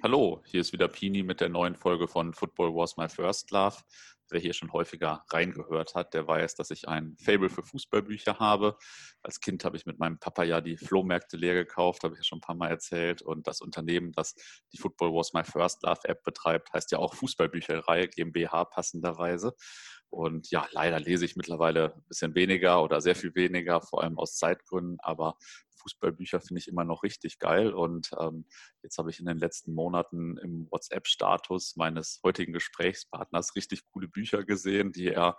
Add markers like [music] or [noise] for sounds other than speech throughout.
Hallo, hier ist wieder Pini mit der neuen Folge von Football Was My First Love. Wer hier schon häufiger reingehört hat, der weiß, dass ich ein Fable für Fußballbücher habe. Als Kind habe ich mit meinem Papa ja die Flohmärkte leer gekauft, habe ich ja schon ein paar Mal erzählt. Und das Unternehmen, das die Football Was My First Love App betreibt, heißt ja auch Fußballbücherei GmbH passenderweise. Und ja, leider lese ich mittlerweile ein bisschen weniger oder sehr viel weniger, vor allem aus Zeitgründen. Aber Fußballbücher finde ich immer noch richtig geil. Und ähm, jetzt habe ich in den letzten Monaten im WhatsApp-Status meines heutigen Gesprächspartners richtig coole Bücher gesehen, die er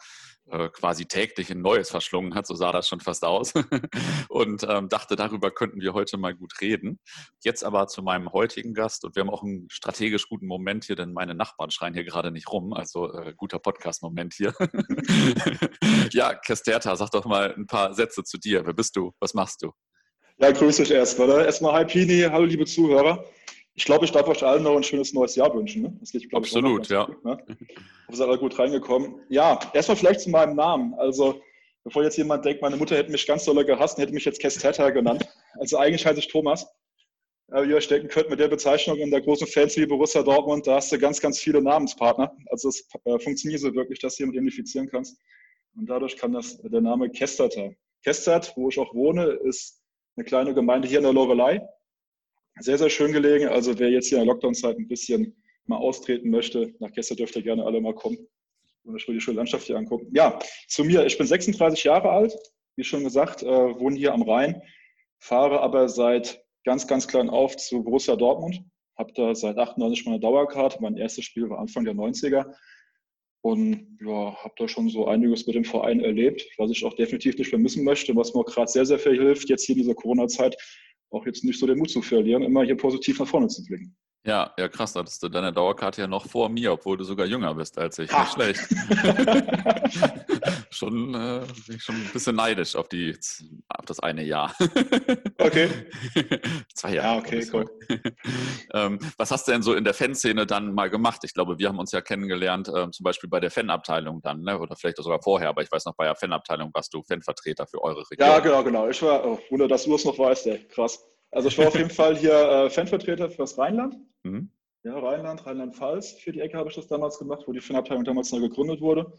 äh, quasi täglich in Neues verschlungen hat. So sah das schon fast aus. [laughs] und ähm, dachte, darüber könnten wir heute mal gut reden. Jetzt aber zu meinem heutigen Gast. Und wir haben auch einen strategisch guten Moment hier, denn meine Nachbarn schreien hier gerade nicht rum. Also äh, guter Podcast-Moment hier. [laughs] ja, Kesterta, sag doch mal ein paar Sätze zu dir. Wer bist du? Was machst du? Ja, grüße euch erstmal. Ne? Erstmal Hi Pini, hallo liebe Zuhörer. Ich glaube, ich darf euch allen noch ein schönes neues Jahr wünschen. Ne? Das geht, Absolut, ich, ja. Gut, ne? Seid alle gut reingekommen. Ja, erstmal vielleicht zu meinem Namen. Also, bevor jetzt jemand denkt, meine Mutter hätte mich ganz doll gehasst und hätte mich jetzt Kestetta genannt. Also eigentlich heiße ich Thomas. Äh, wie ihr euch denken könnt, mit der Bezeichnung in der großen Fancy Borussia Dortmund, da hast du ganz, ganz viele Namenspartner. Also es äh, funktioniert so wirklich, dass du jemanden identifizieren kannst. Und dadurch kann das der Name Kestata. Kestert, wo ich auch wohne, ist eine kleine Gemeinde hier in der Lorelei. Sehr, sehr schön gelegen. Also wer jetzt hier in der Lockdown-Zeit ein bisschen mal austreten möchte, nach Gäste dürft ihr gerne alle mal kommen und euch die schöne Landschaft hier angucken. Ja, zu mir. Ich bin 36 Jahre alt, wie schon gesagt, äh, wohne hier am Rhein, fahre aber seit ganz, ganz klein auf zu Borussia Dortmund. Habe da seit 98 meine Dauerkarte. Mein erstes Spiel war Anfang der 90er. Und ja, habe da schon so einiges mit dem Verein erlebt, was ich auch definitiv nicht vermissen möchte, was mir gerade sehr, sehr viel hilft, jetzt hier in dieser Corona-Zeit auch jetzt nicht so den Mut zu verlieren, immer hier positiv nach vorne zu blicken. Ja, ja, krass, da hattest du deine Dauerkarte ja noch vor mir, obwohl du sogar jünger bist als ich. Nicht schlecht. [laughs] schon, äh, schon ein bisschen neidisch auf, die, auf das eine Jahr. [laughs] okay. [laughs] Zwei Jahre. Ja, okay, cool. ähm, was hast du denn so in der Fanszene dann mal gemacht? Ich glaube, wir haben uns ja kennengelernt, äh, zum Beispiel bei der Fanabteilung dann, ne? oder vielleicht sogar vorher, aber ich weiß noch, bei der Fanabteilung warst du Fanvertreter für eure Region. Ja, genau, genau. Ich war, oh, ohne dass du es noch weißt, ey. krass. Also ich war auf jeden Fall hier äh, Fanvertreter für das Rheinland. Mhm. Ja, Rheinland, Rheinland-Pfalz. Für die Ecke habe ich das damals gemacht, wo die Fanabteilung damals neu gegründet wurde.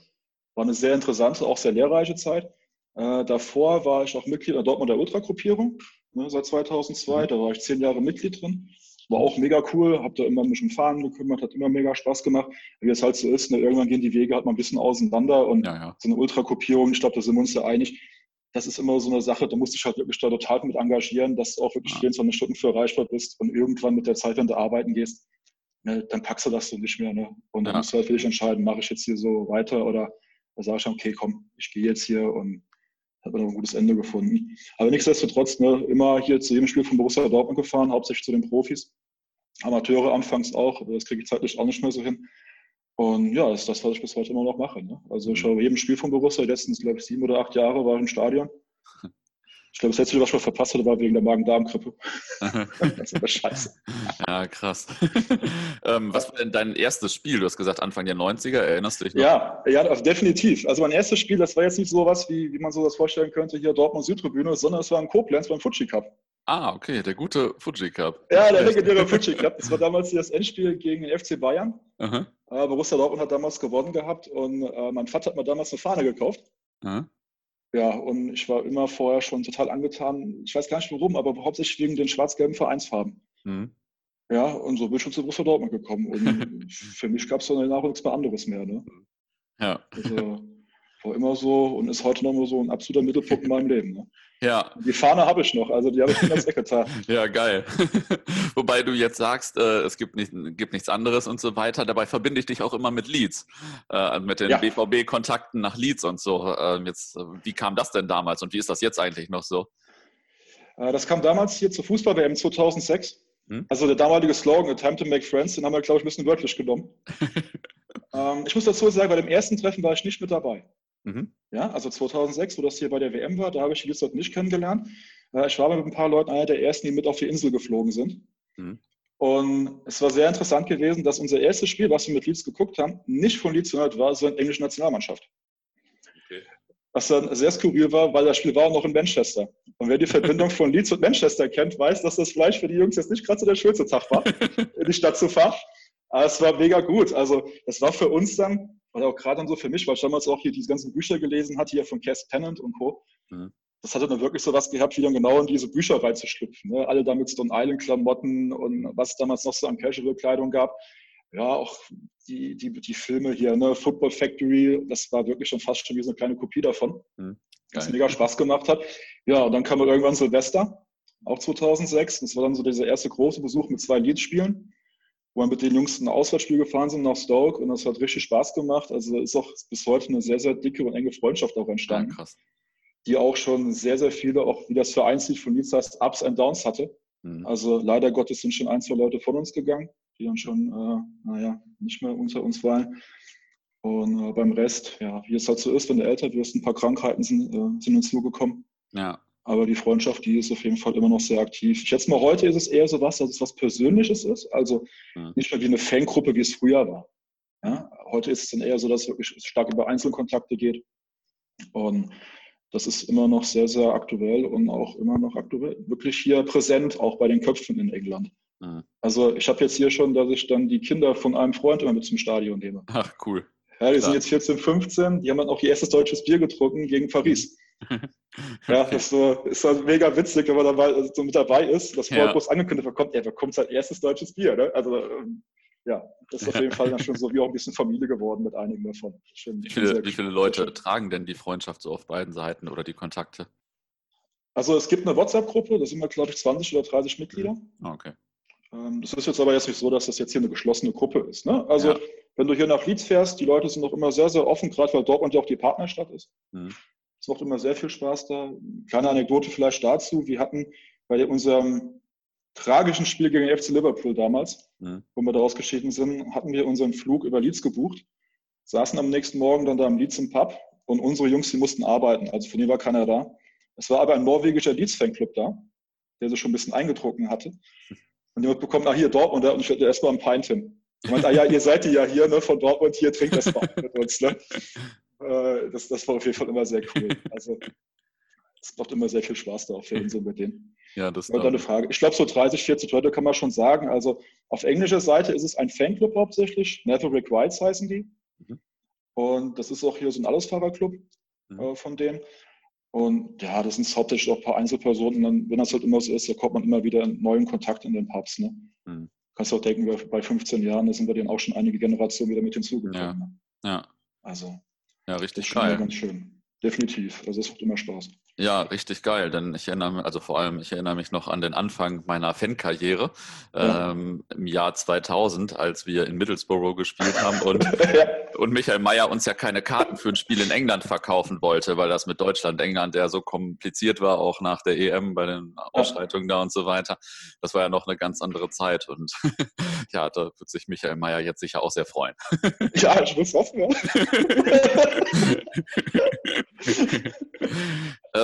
War eine sehr interessante, auch sehr lehrreiche Zeit. Äh, davor war ich auch Mitglied der Dortmunder Ultra-Gruppierung ne, seit 2002. Mhm. Da war ich zehn Jahre Mitglied drin. War auch mega cool, habe da immer mich um Fahren gekümmert, hat immer mega Spaß gemacht. Wie es halt so ist, ne, irgendwann gehen die Wege halt mal ein bisschen auseinander und ja, ja. so eine Ultra-Gruppierung, ich glaube, da sind wir uns ja einig, das ist immer so eine Sache, da musst du dich halt wirklich da total mit engagieren, dass du auch wirklich ja. 24 Stunden für erreichbar bist und irgendwann mit der Zeit, wenn du arbeiten gehst, ne, dann packst du das so nicht mehr. Ne? Und dann ja. musst du halt für dich entscheiden, mache ich jetzt hier so weiter oder da sage ich, okay, komm, ich gehe jetzt hier und habe dann ein gutes Ende gefunden. Aber nichtsdestotrotz, ne, immer hier zu jedem Spiel von Borussia Dortmund gefahren, hauptsächlich zu den Profis. Amateure anfangs auch, aber das kriege ich zeitlich auch nicht mehr so hin. Und ja, das ist das, was ich bis heute immer noch mache. Ne? Also ich mhm. habe jedem Spiel von Borussia, die letzten, glaube ich, sieben oder acht Jahre war ich im Stadion. [laughs] Ich glaube, das letzte, was ich mal verpasst hatte, war wegen der Magen-Darm-Grippe. [laughs] das ist aber scheiße. Ja, krass. ähm, was war denn dein erstes Spiel? Du hast gesagt, Anfang der 90er, erinnerst du dich noch? Ja, ja also definitiv. Also mein erstes Spiel, das war jetzt nicht so was, wie, wie man so das vorstellen könnte, hier Dortmund Südtribüne, sondern es war in Koblenz beim Fuji Cup. Ah, okay, der gute Fuji Cup. Ja, der legendäre Fuji Cup. Das war damals das Endspiel gegen den FC Bayern. Aha. Äh, Borussia Dortmund hat damals gewonnen gehabt und äh, mein Vater hat mir damals eine Fahne gekauft. Aha. Ja, und ich war immer vorher schon total angetan. Ich weiß gar nicht warum, aber hauptsächlich wegen den schwarz-gelben Vereinsfarben. Mhm. Ja, und so bin ich schon zu Borussia Dortmund gekommen. Und [laughs] für mich gab es dann danach nichts mehr anderes mehr. Ne? Ja. Also, war immer so und ist heute noch mal so ein absoluter Mittelpunkt in meinem Leben. Ne? Ja. Die Fahne habe ich noch, also die habe ich mir ganz [laughs] weggetan. ja, geil. [laughs] Wobei du jetzt sagst, äh, es gibt, nicht, gibt nichts anderes und so weiter. Dabei verbinde ich dich auch immer mit Leads, äh, mit den ja. BVB-Kontakten nach Leads und so. Ähm, jetzt, äh, wie kam das denn damals und wie ist das jetzt eigentlich noch so? Äh, das kam damals hier zur Fußball-WM 2006. Hm? Also der damalige Slogan, A Time to Make Friends, den haben wir, glaube ich, ein bisschen wörtlich genommen. [laughs] ähm, ich muss dazu sagen, bei dem ersten Treffen war ich nicht mit dabei. Mhm. Ja, also 2006, wo das hier bei der WM war, da habe ich Liste nicht kennengelernt. Äh, ich war mit ein paar Leuten einer der ersten, die mit auf die Insel geflogen sind. Mhm. Und es war sehr interessant gewesen, dass unser erstes Spiel, was wir mit Leeds geguckt haben, nicht von Leeds United war, sondern englische Nationalmannschaft. Okay. was dann sehr skurril war, weil das Spiel war auch noch in Manchester. Und wer die Verbindung von Leeds und Manchester kennt, weiß, dass das Fleisch für die Jungs jetzt nicht gerade so der schönste Tag war, [laughs] in die Stadt zu fahren. Aber es war mega gut. Also das war für uns dann, oder auch gerade dann so für mich, weil ich damals auch hier diese ganzen Bücher gelesen hatte, hier von Cass Tennant und Co. Mhm. Das hatte dann wirklich so was gehabt, wie dann genau in diese Bücher reinzuschlüpfen. Ne? Alle damit Stone Island Klamotten und was es damals noch so an Casual-Kleidung gab. Ja, auch die, die, die Filme hier, ne? Football Factory, das war wirklich schon fast schon wie so eine kleine Kopie davon. Mhm. Das mega Spaß gemacht hat. Ja, und dann kam irgendwann Silvester, auch 2006. Das war dann so dieser erste große Besuch mit zwei Leadspielen, wo wir mit den Jungs ein Auswärtsspiel gefahren sind nach Stoke und das hat richtig Spaß gemacht. Also ist auch bis heute eine sehr, sehr dicke und enge Freundschaft auch entstanden. Ja, krass. Die auch schon sehr, sehr viele, auch wie das Einzig von Leeds heißt, Ups and Downs hatte. Mhm. Also leider Gottes sind schon ein, zwei Leute von uns gegangen, die dann schon, äh, naja, nicht mehr unter uns waren. Und äh, beim Rest, ja, wie es halt so ist, wenn du älter wirst, ein paar Krankheiten sind, äh, sind uns zugekommen. Ja. Aber die Freundschaft, die ist auf jeden Fall immer noch sehr aktiv. Ich schätze mal, heute ist es eher so was, dass es was Persönliches ist. Also mhm. nicht mehr wie eine Fangruppe, wie es früher war. Ja? Heute ist es dann eher so, dass es wirklich stark über Einzelkontakte geht. Und das ist immer noch sehr, sehr aktuell und auch immer noch aktuell, wirklich hier präsent, auch bei den Köpfen in England. Mhm. Also ich habe jetzt hier schon, dass ich dann die Kinder von einem Freund immer mit zum Stadion nehme. Ach, cool. Ja, die Klar. sind jetzt 14, 15, die haben dann auch ihr erstes deutsches Bier getrunken gegen Paris. [laughs] ja, das ist, so, ist so mega witzig, wenn man dabei, also so mit dabei ist, dass vorher ja. groß angekündigt wird, kommt, er bekommt sein erstes deutsches Bier. Ne? Also ähm, ja, das ist auf jeden Fall dann schon so wie auch ein bisschen Familie geworden mit einigen davon. Schön, wie, viele, wie viele Leute tragen denn die Freundschaft so auf beiden Seiten oder die Kontakte? Also es gibt eine WhatsApp-Gruppe, da sind wir, glaube ich, 20 oder 30 Mitglieder. Mhm. Okay. Ähm, das ist jetzt aber jetzt nicht so, dass das jetzt hier eine geschlossene Gruppe ist. Ne? Also, ja. wenn du hier nach Leeds fährst, die Leute sind noch immer sehr, sehr offen, gerade weil Dortmund ja auch die Partnerstadt ist. Mhm. Es macht immer sehr viel Spaß da. Kleine Anekdote vielleicht dazu. Wir hatten bei unserem tragischen Spiel gegen FC Liverpool damals, mhm. wo wir daraus geschieden sind, hatten wir unseren Flug über Leeds gebucht, saßen am nächsten Morgen dann da im Leeds im Pub und unsere Jungs, die mussten arbeiten. Also von denen war keiner da. Es war aber ein norwegischer Leeds-Fanclub da, der sich schon ein bisschen eingetrunken hatte. Und jemand bekommt, ah, hier Dortmund, und ich werde erstmal ein Pint hin. Ich meinte, ah ja, ihr seid ja hier, ne, von Dortmund, hier trinkt das mal mit uns, ne? Äh, das, das war auf jeden Fall immer sehr cool. Also, [laughs] es macht immer sehr viel Spaß da auf der Insel mit denen. Ja, das ist eine Frage. Ich glaube, so 30, 40 Leute kann man schon sagen. Also auf englischer Seite ist es ein Fanclub hauptsächlich. Maverick Whites heißen die. Mhm. Und das ist auch hier so ein Allesfahrerclub mhm. äh, von denen. Und ja, das sind hauptsächlich auch ein paar Einzelpersonen. Und dann, wenn das halt immer so ist, da kommt man immer wieder in neuen Kontakt in den Pubs. Ne? Mhm. Kannst du auch denken, bei 15 Jahren, da sind bei denen auch schon einige Generationen wieder mit hinzugekommen. Ja. Ne? ja. Also, ja, richtig geil. Ganz schön. Definitiv. Also, es macht immer Spaß. Ja, richtig geil, denn ich erinnere mich, also vor allem, ich erinnere mich noch an den Anfang meiner Fankarriere ja. ähm, im Jahr 2000, als wir in Middlesbrough gespielt haben [laughs] und, und Michael Mayer uns ja keine Karten für ein Spiel in England verkaufen wollte, weil das mit Deutschland, England ja so kompliziert war, auch nach der EM bei den Ausschreitungen da und so weiter. Das war ja noch eine ganz andere Zeit und [laughs] ja, da wird sich Michael Mayer jetzt sicher auch sehr freuen. Ja, ich muss hoffen, ja. [laughs]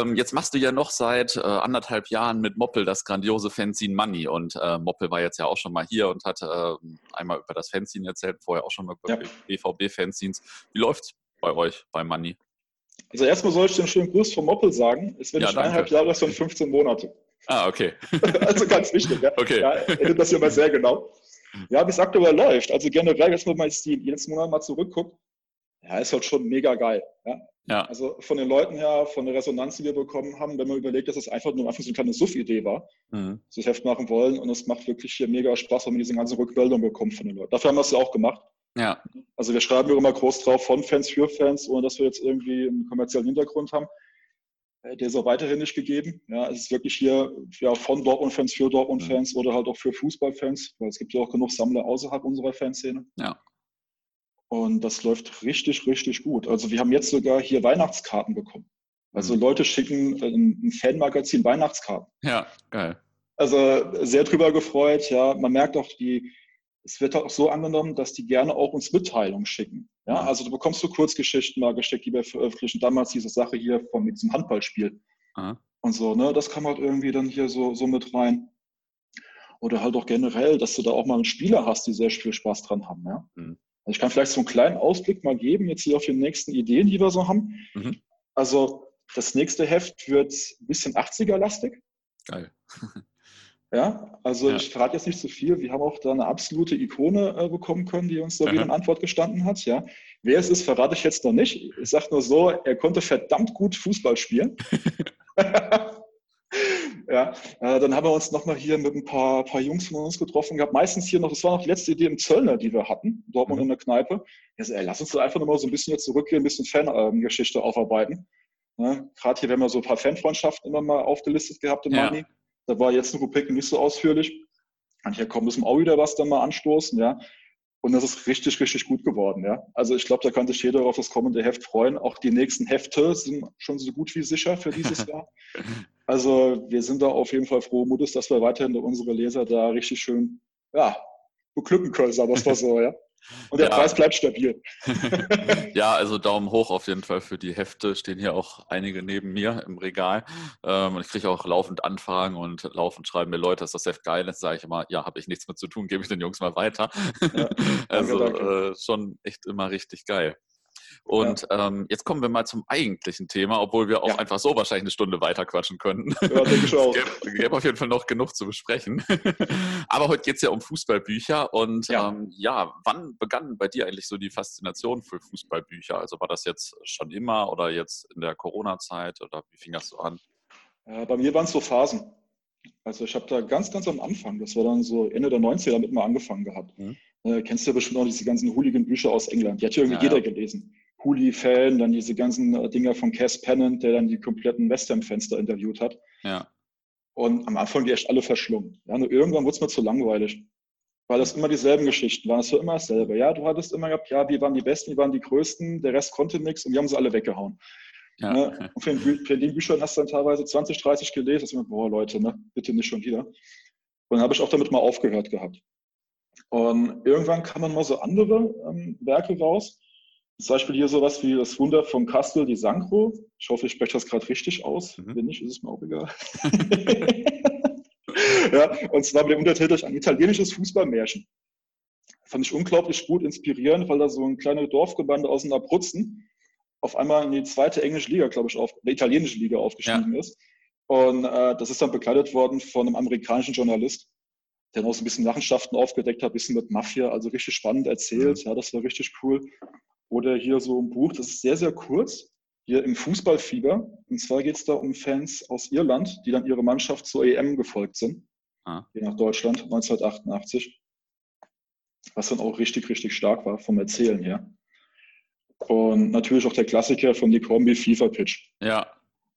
ähm, jetzt machst du ja noch seit äh, anderthalb Jahren mit Moppel das grandiose Fanzine Money und äh, Moppel war jetzt ja auch schon mal hier und hat äh, einmal über das Fanzine erzählt, vorher auch schon mal über ja. BVB-Fanzines. Wie läuft's bei euch bei Money? Also erstmal soll ich einen schönen Gruß vom Moppel sagen. Es wird ja, nicht eineinhalb Jahre, sondern 15 Monate. Ah, okay. [laughs] also ganz wichtig. Ja. Okay. Ja, er nimmt das hier mal sehr genau. Ja, wie es aktuell läuft. Also generell, jetzt wenn man jetzt die letzten Monate mal zurückguckt, ja, ist halt schon mega geil. Ja? Ja? Also von den Leuten her, von der Resonanz, die wir bekommen haben, wenn man überlegt, dass es einfach nur einfach so eine kleine Suff-Idee war, mhm. das Heft machen wollen und es macht wirklich hier mega Spaß, wenn man diese ganze Rückmeldung bekommt von den Leuten. Dafür haben wir es ja auch gemacht. Ja. Also wir schreiben ja immer groß drauf von Fans für Fans, ohne dass wir jetzt irgendwie einen kommerziellen Hintergrund haben. Äh, der ist auch weiterhin nicht gegeben. Ja, es ist wirklich hier ja, von Dortmund-Fans für Dortmund-Fans mhm. oder halt auch für Fußballfans, weil es gibt ja auch genug Sammler außerhalb unserer Fanszene. Ja. Und das läuft richtig, richtig gut. Also wir haben jetzt sogar hier Weihnachtskarten bekommen. Also mhm. Leute schicken äh, ein Fanmagazin Weihnachtskarten. Ja, geil. Also sehr drüber gefreut. Ja, man merkt auch die, es wird auch so angenommen, dass die gerne auch uns Mitteilungen schicken. Ja, mhm. also du bekommst so Kurzgeschichten mal gesteckt, die wir veröffentlichen. Damals diese Sache hier von diesem Handballspiel. Mhm. Und so, ne, das kam halt irgendwie dann hier so, so mit rein. Oder halt auch generell, dass du da auch mal einen Spieler hast, die sehr viel Spaß dran haben. Ja. Mhm. Also ich kann vielleicht so einen kleinen Ausblick mal geben, jetzt hier auf die nächsten Ideen, die wir so haben. Mhm. Also das nächste Heft wird ein bisschen 80er-lastig. Geil. [laughs] Ja, also ja. ich verrate jetzt nicht zu so viel. Wir haben auch da eine absolute Ikone äh, bekommen können, die uns da wieder in Antwort gestanden hat. Ja. Wer es ist, verrate ich jetzt noch nicht. Ich sage nur so, er konnte verdammt gut Fußball spielen. [laughs] [laughs] ja, äh, dann haben wir uns nochmal hier mit ein paar, paar Jungs von uns getroffen gehabt. Meistens hier noch, das war noch die letzte Idee im Zöllner, die wir hatten, Dortmund mhm. in der Kneipe. Ja, so, ey, lass uns doch einfach nochmal so ein bisschen jetzt zurückgehen, ein bisschen Fangeschichte aufarbeiten. Ja, Gerade hier, wir haben ja so ein paar Fanfreundschaften immer mal aufgelistet gehabt im ja. Da war jetzt eine Rubrik nicht so ausführlich. Und hier kommt müssen wir auch wieder was dann mal anstoßen, ja. Und das ist richtig, richtig gut geworden, ja. Also ich glaube, da kann sich jeder auf das kommende Heft freuen. Auch die nächsten Hefte sind schon so gut wie sicher für dieses [laughs] Jahr. Also wir sind da auf jeden Fall froh Mutes, dass wir weiterhin unsere Leser da richtig schön, ja, beglücken können, sagen wir es mal so, ja. Und der ja. Preis bleibt stabil. [laughs] ja, also Daumen hoch auf jeden Fall für die Hefte. Stehen hier auch einige neben mir im Regal. Ähm, und ich kriege auch laufend Anfragen und laufend schreiben mir Leute, dass das Heft geil ist. Sage ich immer, ja, habe ich nichts mit zu tun, gebe ich den Jungs mal weiter. Ja, [laughs] also danke. Äh, schon echt immer richtig geil. Und ja. ähm, jetzt kommen wir mal zum eigentlichen Thema, obwohl wir auch ja. einfach so wahrscheinlich eine Stunde weiter quatschen könnten. Ja, denke ich [laughs] auch. es gäbe, gäbe auf jeden Fall noch genug zu besprechen. [laughs] Aber heute geht es ja um Fußballbücher. Und ja. Ähm, ja, wann begann bei dir eigentlich so die Faszination für Fußballbücher? Also war das jetzt schon immer oder jetzt in der Corona-Zeit oder wie fing das so an? Ja, bei mir waren es so Phasen. Also ich habe da ganz, ganz am Anfang, das war dann so Ende der 90er, mit mal angefangen gehabt. Mhm. Äh, kennst du ja bestimmt auch diese ganzen Hooligan-Bücher aus England. Die hat ja irgendwie ja, jeder ja. gelesen. Hooli-Fan, dann diese ganzen äh, Dinger von Cass Pennant, der dann die kompletten Western-Fenster interviewt hat. Ja. Und am Anfang die echt alle verschlungen. Ja, nur irgendwann wurde es mir zu langweilig. Weil das immer dieselben Geschichten waren. Es war immer dasselbe. Ja, du hattest immer gehabt, ja, wir waren die Besten, wir waren die Größten, der Rest konnte nichts und wir haben sie alle weggehauen. Ja. Ne? [laughs] Und für den, für den Büchern hast du dann teilweise 20, 30 gelesen. Das ist immer, boah, Leute, ne? bitte nicht schon wieder. Und dann habe ich auch damit mal aufgehört gehabt. Und irgendwann kamen mal so andere ähm, Werke raus. Zum Beispiel hier sowas wie das Wunder von Castel di Sangro. Ich hoffe, ich spreche das gerade richtig aus. Mhm. Wenn nicht, ist es mir auch egal. [laughs] ja, und zwar mit dem Untertitel ein italienisches Fußballmärchen. Fand ich unglaublich gut inspirierend, weil da so ein kleiner Dorfgebande aus dem Abruzzen auf einmal in die zweite englische Liga, glaube ich, auf, die italienische Liga aufgestiegen ja. ist. Und äh, das ist dann begleitet worden von einem amerikanischen Journalist, der noch so ein bisschen Nachenschaften aufgedeckt hat, ein bisschen mit Mafia, also richtig spannend erzählt. Mhm. Ja, das war richtig cool. Oder hier so ein Buch, das ist sehr, sehr kurz, hier im Fußballfieber. Und zwar geht es da um Fans aus Irland, die dann ihre Mannschaft zur EM gefolgt sind. Ah. Hier nach Deutschland 1988. Was dann auch richtig, richtig stark war vom Erzählen her. Und natürlich auch der Klassiker von Nick Hornby, FIFA Pitch. Ja.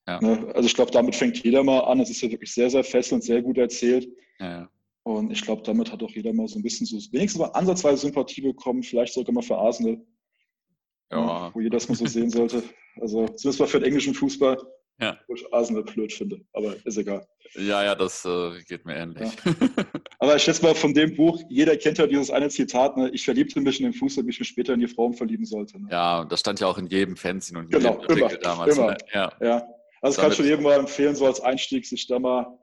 ja. Ne? Also ich glaube, damit fängt jeder mal an. Es ist ja wirklich sehr, sehr fesselnd, sehr gut erzählt. Ja, ja. Und ich glaube, damit hat auch jeder mal so ein bisschen so wenigstens mal ansatzweise Sympathie bekommen, vielleicht sogar mal für Arsenal. Ja. Wo jeder das mal so sehen sollte. Also zumindest mal für den englischen Fußball. Ja. Wo ich Arsenal blöd finde, aber ist egal. Ja, ja, das äh, geht mir ähnlich. Ja. Aber ich schätze mal von dem Buch, jeder kennt ja dieses eine Zitat, ne? ich verliebte mich in den Fußball, mich später in die Frauen verlieben sollte. Ne? Ja, das stand ja auch in jedem Fanzine und genau, jedem immer, damals. Immer. Ne? Ja. ja. Also kann ich schon jedem mal empfehlen, so als Einstieg, sich da mal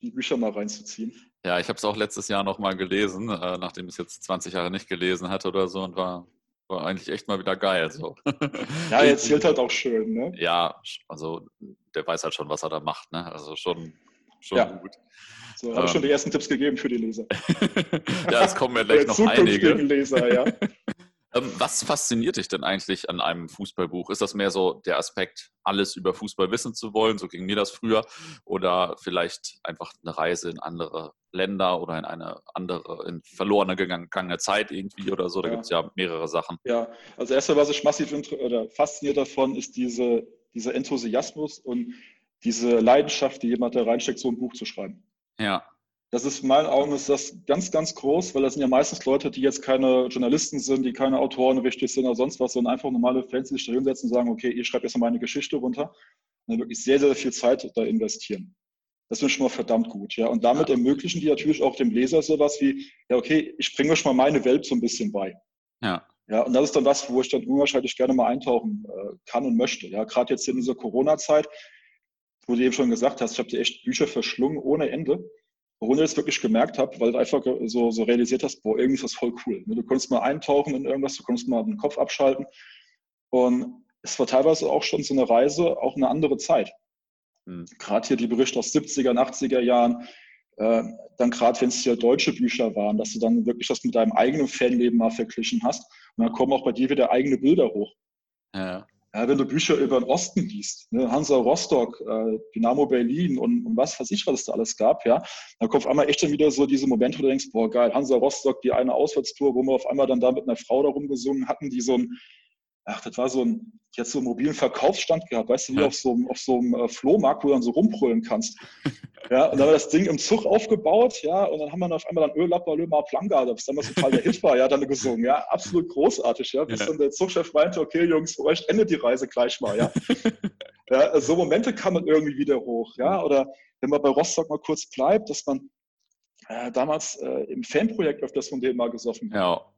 die Bücher mal reinzuziehen. Ja, ich habe es auch letztes Jahr nochmal gelesen, äh, nachdem ich es jetzt 20 Jahre nicht gelesen hatte oder so und war war eigentlich echt mal wieder geil. So. [laughs] [laughs] Ja, er erzählt halt auch schön, ne? Ja, also der weiß halt schon, was er da macht, ne? Also schon, schon ja. gut. So, habe ähm. ich schon die ersten Tipps gegeben für die Leser. [laughs] ja, es kommen ja gleich noch einige. Leser, ja. Ähm, was fasziniert dich denn eigentlich an einem Fußballbuch? Ist das mehr so der Aspekt, alles über Fußball wissen zu wollen? So ging mir das früher. Oder vielleicht einfach eine Reise in andere Länder oder in eine andere, in verlorene gegangene Zeit irgendwie oder so? Da ja. gibt es ja mehrere Sachen. Ja, also erstmal, was ich massiv oder fasziniert davon, ist diese, dieser Enthusiasmus und diese Leidenschaft, die jemand da reinsteckt, so ein Buch zu schreiben. Ja. Das ist in meinen Augen ist das ganz, ganz groß, weil das sind ja meistens Leute, die jetzt keine Journalisten sind, die keine Autoren richtig sind oder sonst was, sondern einfach normale Fans, die sich da hinsetzen und sagen, okay, ich schreibe jetzt mal meine Geschichte runter und dann wirklich sehr, sehr viel Zeit da investieren. Das ist schon mal verdammt gut, ja. Und damit ja. ermöglichen die natürlich auch dem Leser sowas wie, ja, okay, ich bringe euch mal meine Welt so ein bisschen bei. Ja. Ja, und das ist dann was, wo ich dann unwahrscheinlich gerne mal eintauchen äh, kann und möchte. Ja, gerade jetzt in dieser Corona-Zeit, wo du eben schon gesagt hast, ich habe dir echt Bücher verschlungen ohne Ende ohne dass ich es wirklich gemerkt habe, weil du einfach so, so realisiert hast, boah, irgendwie ist das voll cool. Ne? Du konntest mal eintauchen in irgendwas, du konntest mal den Kopf abschalten. Und es war teilweise auch schon so eine Reise, auch eine andere Zeit. Mhm. Gerade hier die Berichte aus 70er, 80er Jahren, äh, dann gerade wenn es hier deutsche Bücher waren, dass du dann wirklich das mit deinem eigenen Fanleben mal verglichen hast. Und dann kommen auch bei dir wieder eigene Bilder hoch. Ja. Ja, wenn du Bücher über den Osten liest, ne, Hansa Rostock, äh, Dynamo Berlin und, und, was weiß ich, was es da alles gab, ja, dann kommt auf einmal echt dann wieder so diese Momente, wo du denkst, boah geil, Hansa Rostock, die eine Auswärtstour, wo wir auf einmal dann da mit einer Frau da rumgesungen hatten, die so ein, ach, das war so ein, die hat so einen mobilen Verkaufsstand gehabt, weißt du, wie ja. auf so, auf so einem äh, Flohmarkt, wo du dann so rumbrüllen kannst. [laughs] Ja, und dann war das Ding im Zug aufgebaut, ja, und dann haben wir auf einmal dann Ölapper, Lömer, Planga, das damals total der Hit war, ja, dann gesungen, ja, absolut großartig, ja, bis ja. dann der Zugchef meinte, okay, Jungs, für euch endet die Reise gleich mal, ja. [laughs] ja, so Momente kamen irgendwie wieder hoch, ja, oder wenn man bei Rostock mal kurz bleibt, dass man äh, damals äh, im Fanprojekt öfters von dem mal gesoffen hat. Ja.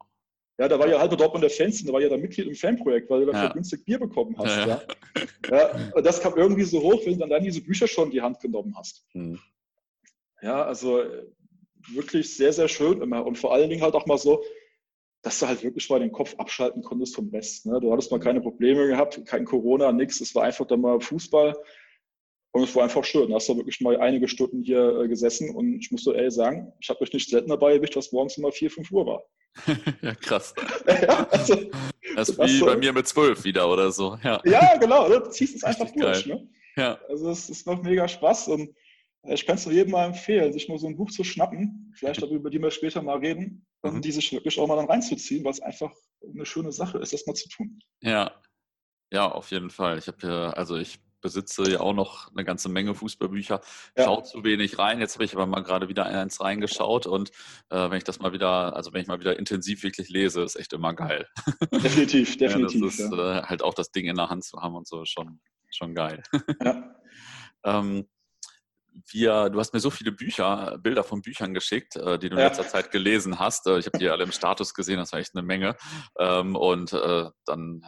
Ja, da war ja halber Dortmunder Fans, da war ja da Mitglied im Fanprojekt, weil du dafür ja. günstig Bier bekommen hast. Ja. Ja. ja. Und das kam irgendwie so hoch, wenn du dann diese Bücher schon in die Hand genommen hast. Mhm. Ja, also wirklich sehr, sehr schön immer. Und vor allen Dingen halt auch mal so, dass du halt wirklich mal den Kopf abschalten konntest vom Rest. Ne? Du hattest mal keine Probleme gehabt, kein Corona, nichts. Es war einfach dann mal Fußball. Und es war einfach schön. Da hast du wirklich mal einige Stunden hier äh, gesessen und ich muss so ehrlich sagen, ich habe mich nicht selten dabei erwischt, was morgens immer 4, 5 Uhr war. [laughs] ja, krass. ja, also, das ist wie so, bei mir mit zwölf wieder oder so. Ja, ja genau. Du ziehst es einfach durch. Ne? Ja. Also es ist noch mega Spaß und äh, ich kann es jedem mal empfehlen, sich mal so ein Buch zu schnappen, vielleicht darüber, über die wir später mal reden, und mhm. die sich wirklich auch mal dann reinzuziehen, weil es einfach eine schöne Sache ist, das mal zu tun. Ja, ja, auf jeden Fall. Ich habe ja, also ich besitze ja auch noch eine ganze Menge Fußballbücher, ja. schaue zu wenig rein. Jetzt habe ich aber mal gerade wieder eins reingeschaut und äh, wenn ich das mal wieder, also wenn ich mal wieder intensiv wirklich lese, ist echt immer geil. [laughs] Definitiv, definitiv. [laughs] ja, das ist ja. äh, halt auch das Ding in der Hand zu haben und so schon, schon geil. Ja. [laughs] ähm, wir, du hast mir so viele Bücher, Bilder von Büchern geschickt, äh, die du in ja. letzter Zeit gelesen hast. Äh, ich habe die alle im Status gesehen, das war echt eine Menge. Ähm, und äh, dann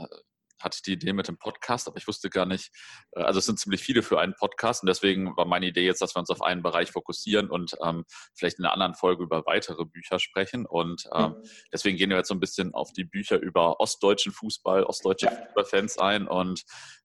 hatte ich die Idee mit dem Podcast, aber ich wusste gar nicht, äh, also es sind ziemlich viele für einen Podcast und deswegen war meine Idee jetzt, dass wir uns auf einen Bereich fokussieren und ähm, vielleicht in einer anderen Folge über weitere Bücher sprechen. Und ähm, mhm. deswegen gehen wir jetzt so ein bisschen auf die Bücher über ostdeutschen Fußball, ostdeutsche ja. Fußballfans ein und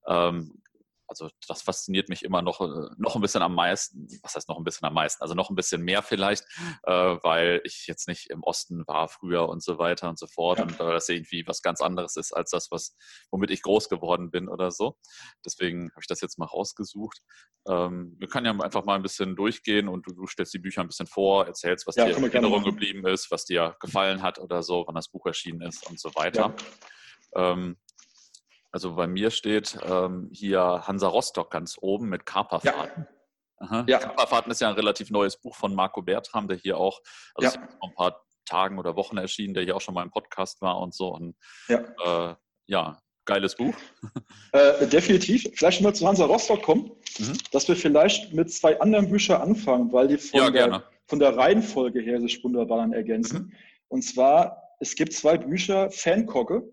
ähm, also das fasziniert mich immer noch, äh, noch ein bisschen am meisten. Was heißt noch ein bisschen am meisten? Also noch ein bisschen mehr vielleicht, äh, weil ich jetzt nicht im Osten war früher und so weiter und so fort ja. und äh, das irgendwie was ganz anderes ist als das, was, womit ich groß geworden bin oder so. Deswegen habe ich das jetzt mal rausgesucht. Ähm, wir können ja einfach mal ein bisschen durchgehen und du, du stellst die Bücher ein bisschen vor, erzählst, was ja, dir in Erinnerung geblieben ist, was dir gefallen hat oder so, wann das Buch erschienen ist und so weiter. Ja. Ähm, also bei mir steht ähm, hier Hansa Rostock ganz oben mit Kaperfahrten. Ja. ja. Kaperfahrten ist ja ein relativ neues Buch von Marco Bertram, der hier auch, also ja. vor ein paar Tagen oder Wochen erschienen, der hier auch schon mal im Podcast war und so. Und, ja. Äh, ja, geiles Buch. Äh, definitiv. Vielleicht mal zu Hansa Rostock kommen, mhm. dass wir vielleicht mit zwei anderen Büchern anfangen, weil die von, ja, der, von der Reihenfolge her sich wunderbar dann ergänzen. Mhm. Und zwar, es gibt zwei Bücher, Fankocke